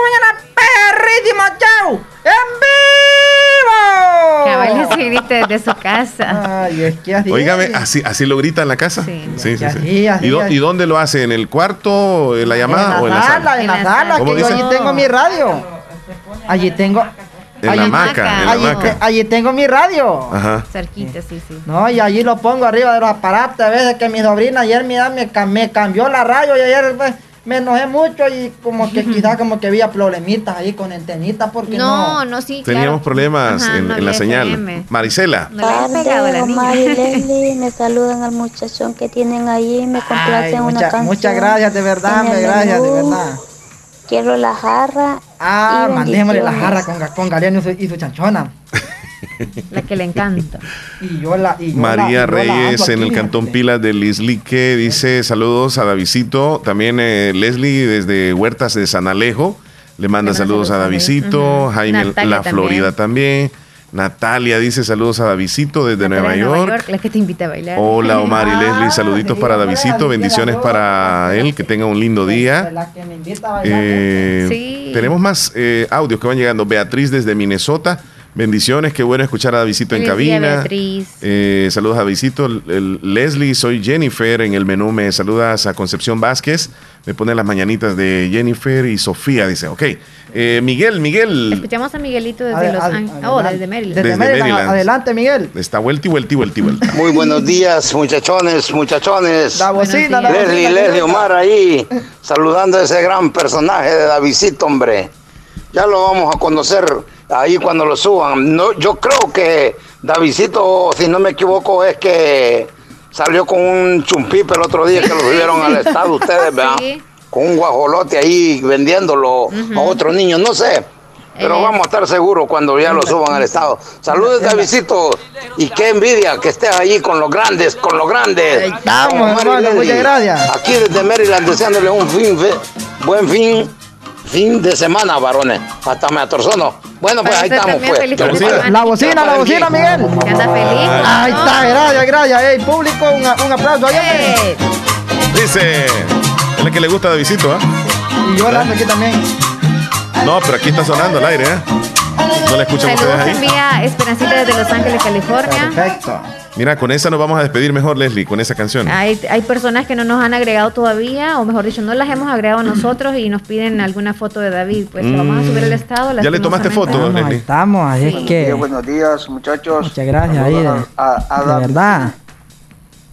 mañana, perrísimo show en vivo. Cabal ese grito desde su casa. Ay, es que así Óigame, es. así, así lo grita en la casa. Sí, sí, sí. así, así, ¿Y, y dónde lo hace? ¿En el cuarto, en la llamada en o en la la sala, sala? en la sala, ¿Cómo que yo dice? allí tengo mi radio. Allí tengo... En la allí- hamaca, en la allí, hamaca. te- allí tengo mi radio. Ajá. Cerquita, sí, sí. No, y allí lo pongo arriba de los aparatos. A veces que mi sobrina ayer mira, me, me cambió la radio y ayer pues, me enojé mucho y como que quizás como que había problemitas ahí con antenitas porque no. No, no, sí, Teníamos problemas Ajá, en, no en la señal. FM. Marisela. No y Leslie, me saludan al muchachón que tienen ahí, me complacen Ay, una mucha- canción. muchas gracias, de verdad, me gracias, de verdad. Quiero la jarra. Ah, mandémosle la jarra con, con Galeano y su, y su chanchona. La que le encanta. Y yo la. Y yo la- y María yo la Reyes en el Cantón Pilas de Lislique dice saludos a Davidito. También eh, Leslie desde Huertas de San Alejo le manda saludos a Davidito. Jaime Natalia La Florida también. Natalia dice saludos a Davidito desde Nueva York. Nueva York, la que te invita a bailar. Hola Omar y Leslie, saluditos para Davidito, bendiciones para él, que tenga un lindo día. La que me invita a bailar. Eh, Sí. Tenemos más eh, audios que van llegando. Beatriz desde Minnesota. Bendiciones, qué bueno escuchar a Davidito en cabina. Eh, saludos a Davidito. Leslie, soy Jennifer. En el menú me saludas a Concepción Vázquez. Me pone las mañanitas de Jennifer y Sofía. Dice, ok. Eh, Miguel, Miguel. Escuchamos a Miguelito desde Los Ángeles. Oh, desde Maryland. Desde Desde Maryland, Maryland. Adelante, Miguel. Está vuelta y vuelta y vuelta y vuelta. Muy buenos días, muchachones, muchachones. La bocina, la Leslie, bocina, Leslie. Omar ahí, saludando a ese gran personaje de Davidito, hombre. Ya lo vamos a conocer ahí cuando lo suban. No, yo creo que Davidito, si no me equivoco, es que salió con un chumpipe el otro día que lo subieron al estado ustedes, ¿verdad? Sí. Con un guajolote ahí vendiéndolo a otros niños, no sé. Pero Eh. vamos a estar seguros cuando ya lo suban al estado. Saludos, Davidito. Y qué envidia que estés allí con los grandes, con los grandes. Estamos, hermano, muchas gracias. Aquí desde Maryland deseándole un fin, fe- buen fin, fin de semana, varones. Hasta me atorzono. Bueno, pues ahí estamos, pues. de. La bocina, la bocina, Miguel. Que anda feliz. Ahí ¿no? está, gracias, gracias. Ey, público, un, un aplauso. Eh, Dice, es la que le gusta a Davidito, ¿ah? Y yo la ando aquí también. No, pero aquí está sonando al aire, ¿eh? ¿No la escuchan ustedes ahí? envía Esperancita desde Los Ángeles, California. Perfecto. Mira, con esa nos vamos a despedir mejor, Leslie, con esa canción. Hay, hay personas que no nos han agregado todavía, o mejor dicho, no las hemos agregado nosotros y nos piden alguna foto de David. Pues la vamos a subir al estado. Mm. ¿Ya le tomaste foto, ahí Leslie? estamos, así es Buenos que. días, buenos días, muchachos. Muchas gracias ahí, de, Saludos a- a- a de David. verdad.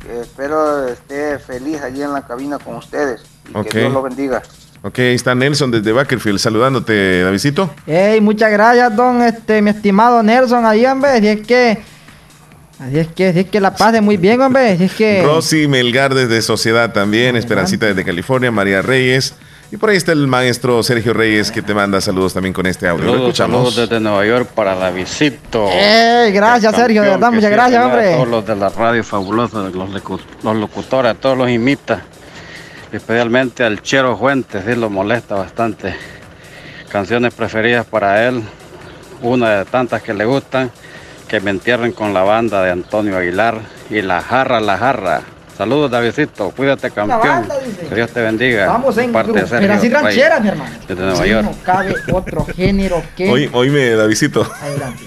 Eh, espero esté feliz allí en la cabina con ustedes. Y que Dios lo bendiga. Ok, ahí está Nelson desde Bakerfield saludándote, Davidito. Ey, muchas gracias, don, este, mi estimado Nelson, ahí, hombre. Así es que. Así es que, así es que la pase muy bien, hombre. Así es que. Rosy Melgar desde Sociedad también, Esperancita desde California, María Reyes. Y por ahí está el maestro Sergio Reyes que te manda saludos también con este audio. Lo escuchamos. saludos desde Nueva York para Davidito. Ey, gracias, Sergio, de verdad, muchas gracias, A hombre. todos los de la radio fabulosa, los locutores, a todos los imita. Especialmente al Chero Fuentes, sí lo molesta bastante. Canciones preferidas para él, una de tantas que le gustan, que me entierren con la banda de Antonio Aguilar y La Jarra, La Jarra. Saludos, Davidito. Cuídate, campeón. Que Dios te bendiga. Vamos en parte de Sergio pero así ranchera, mi hermano. Desde Nueva Sí, York. no cabe otro género que... Hoy, oíme, Davidito. Adelante.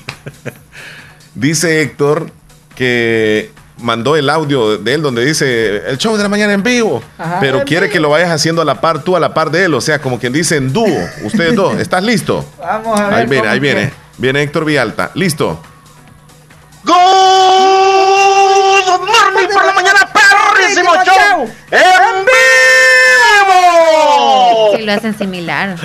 Dice Héctor que mandó el audio de él donde dice el show de la mañana en vivo, Ajá, pero en quiere que lo vayas haciendo a la par, tú a la par de él, o sea, como quien dice en dúo, ustedes dos, ¿estás listo? Vamos a ver. Ahí viene, ahí que- viene, viene Héctor Villalta, listo. Good morning por la mañana, perrísimo show en vivo. Sí, lo hacen similar.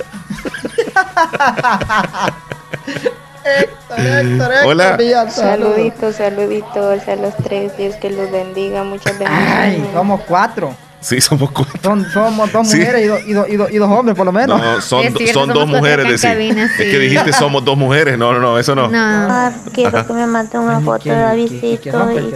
Hola. Saluditos, saluditos a los tres. Dios que los bendiga. Muchas Ay, bendiciones. somos cuatro. Sí, somos cuatro. Son, somos dos Sí. mujeres y, do- y do- y do- y dos hombres, por lo menos. No, son, cierto, son dos mujeres, decir. cabina, Es sí. que dijiste somos dos mujeres, no, no, no, eso no. Ah, quiero que me mande una foto de Davidito. y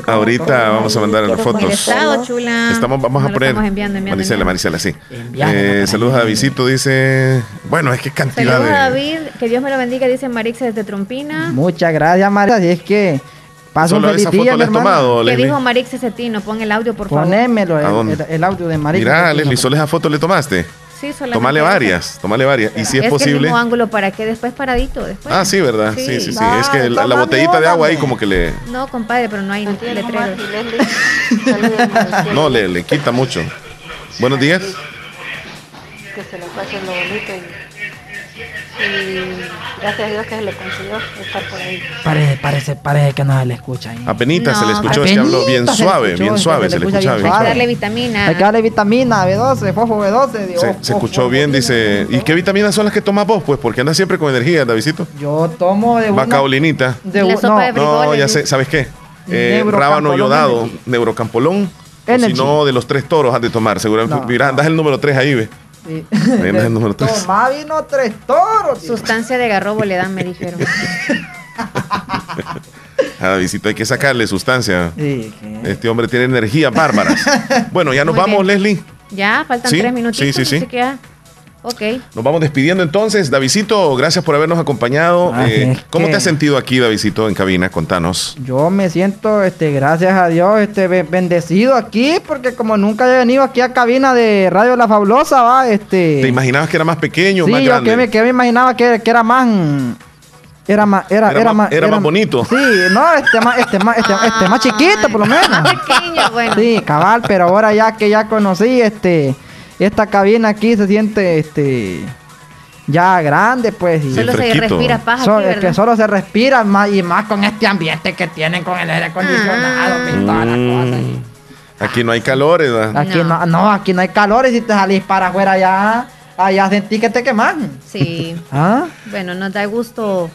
Ahorita todo vamos a mandar las fotos. Estado, chula. Estamos, vamos No a poner. estamos enviando, enviando. Marisela, sí. Enviando, Eh, saludos a Davidito, dice. Bueno, es que cantidad Saludos a de. David, que Dios me lo bendiga, dice Marixa desde Trompina. Muchas gracias, María. Así es que paso un Solo feliz esa día, foto le has tomado, ¿Qué Leslie. dijo Marixa Cetino? Pon el audio, por favor. Ponémelo, ¿A el, el- el audio de María. Mira, Leslie, solo esa foto le tomaste. Sí, solamente Tomale varias, tomale varias. Y si es, que el posible. mismo ángulo para que después paradito, después. Ah, sí, ¿verdad? Sí, Sí. sí, sí. Ah, es que la, la botellita de agua ahí como que le. No, compadre, pero no hay letreros. No, le, le quita mucho. Buenos días. Que se lo pase lo bonito y, y gracias a Dios que se le consiguió estar por ahí. Parece, parece, parece que no se le escucha ahí. Apenita se le No, escuchó, es que habló bien suave, escuchó, bien suave, se le escucha escuchaba bien. Hay que darle vitamina. Hay que darle vitamina B12, fofo B12. digo, Se, se escuchó oh, bien, dice. ¿Y qué vitaminas son las que tomas vos? Pues porque andas siempre con energía, Davidito. Yo tomo de una... Bacaolinita. De La sopa no, de No, frijoles. ya sé, ¿sabes qué? Eh, rábano yodado, neurocampolón. O si no, de los tres toros has de tomar. Seguramente. No, mira, andas el número tres ahí, ve. Sí. Número. Toma vino tres toros. tío. Sustancia de garrobo le dan, me dijeron. A Davidito hay que sacarle sustancia. Sí, que- Este hombre tiene energías bárbaras. bueno, ya nos Muy vamos, bien. Leslie. Ya, faltan Sí, tres minutitos. sí, sí, sí. Ok. Nos vamos despidiendo entonces. Davidito, gracias por habernos acompañado. Así Eh, ¿Cómo que- te has sentido aquí, Davidito, en cabina? Contanos. Yo me siento, este, gracias a Dios, este, be- bendecido aquí, porque como nunca he venido aquí a cabina de Radio La Fabulosa, va, este. ¿Te imaginabas que era más pequeño sí, más yo grande? que me, que me imaginaba que, que era más, era más, era, Era era, más- era más bonito. Sí, no, este más, este más, este, este más chiquito por lo menos. Pequeño, bueno. Sí, cabal, pero ahora ya que ya conocí, este, esta cabina aquí se siente, este, ya grande, pues. y- Solo se respira paja So- aquí, es que solo se respira más y más con este ambiente que tienen con el aire acondicionado y toda la cosa. Mm, Aquí no hay calores, ¿verdad? Aquí no. no, aquí no hay calor y si te salís para afuera allá, allá sentí que te queman. Sí. ¿Ah? Bueno, nos da gusto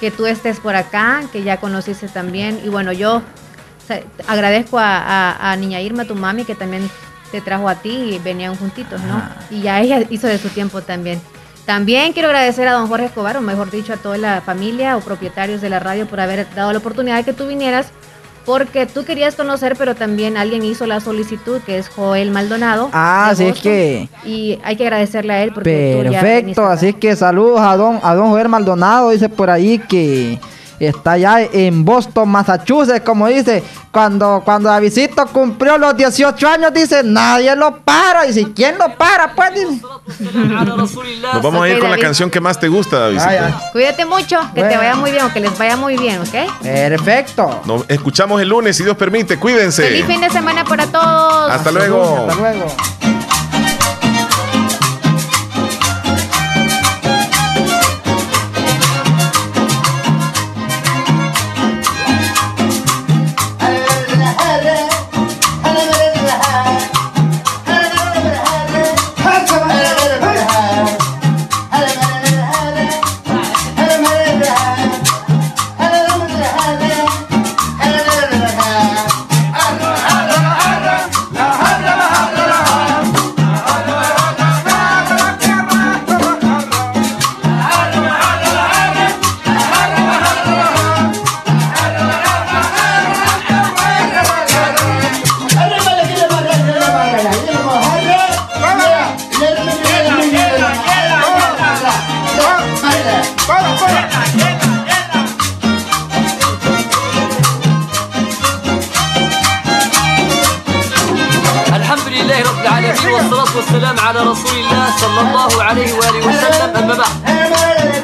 que tú estés por acá, que ya conociste también. Y bueno, yo o sea, agradezco a, a- a Niña Irma, tu mami, que también te trajo a ti y venían juntitos, ¿no? Y ya ella hizo de su tiempo también. También quiero agradecer a don Jorge Escobar, o mejor dicho, a toda la familia o propietarios de la radio por haber dado la oportunidad de que tú vinieras, porque tú querías conocer, pero también alguien hizo la solicitud, que es Joel Maldonado. Ah, así es que- Y hay que agradecerle a él porque tú ya viniste Perfecto, así es que saludos a don, a don Joel Maldonado, dice por ahí que está allá en Boston, Massachusetts, como dice, cuando, cuando Davidito cumplió los 18 años, dice, nadie lo para, y si quién lo para, pues dice. Nos vamos a ir con la canción que más te gusta, Davidito. Ay, ay. Cuídate mucho, que te vaya muy bien o que les vaya muy bien, ¿ok? Perfecto. Nos escuchamos el lunes, si Dios permite. Cuídense. Feliz fin de semana para todos. Hasta luego. Hasta luego. والصلاة والسلام على رسول الله صلى الله عليه وآله وسلم. أما بعد.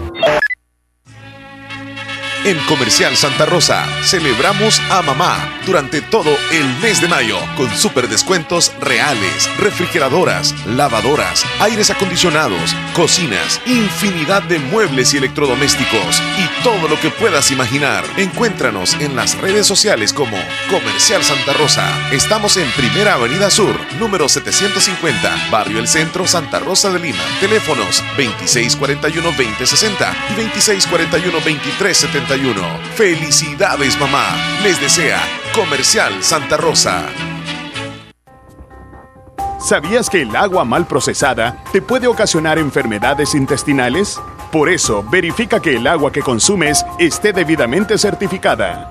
En Comercial Santa Rosa celebramos a mamá durante todo el mes de mayo con super descuentos reales, refrigeradoras, lavadoras, aires acondicionados, cocinas, infinidad de muebles y electrodomésticos y todo lo que puedas imaginar. Encuéntranos en las redes sociales como Comercial Santa Rosa. Estamos en Primera Avenida Sur, número 750, Barrio El Centro, Santa Rosa de Lima. Teléfonos 2641-2060 y 2641-2371. Felicidades mamá. Les desea Comercial Santa Rosa. ¿Sabías que el agua mal procesada te puede ocasionar enfermedades intestinales? Por eso, verifica que el agua que consumes esté debidamente certificada.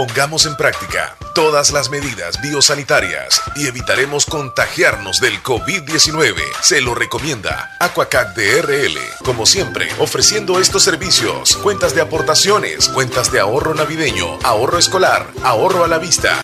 Pongamos en práctica todas las medidas biosanitarias y evitaremos contagiarnos del COVID-19. Se lo recomienda Aquacac DRL. Como siempre, ofreciendo estos servicios: cuentas de aportaciones, cuentas de ahorro navideño, ahorro escolar, ahorro a la vista,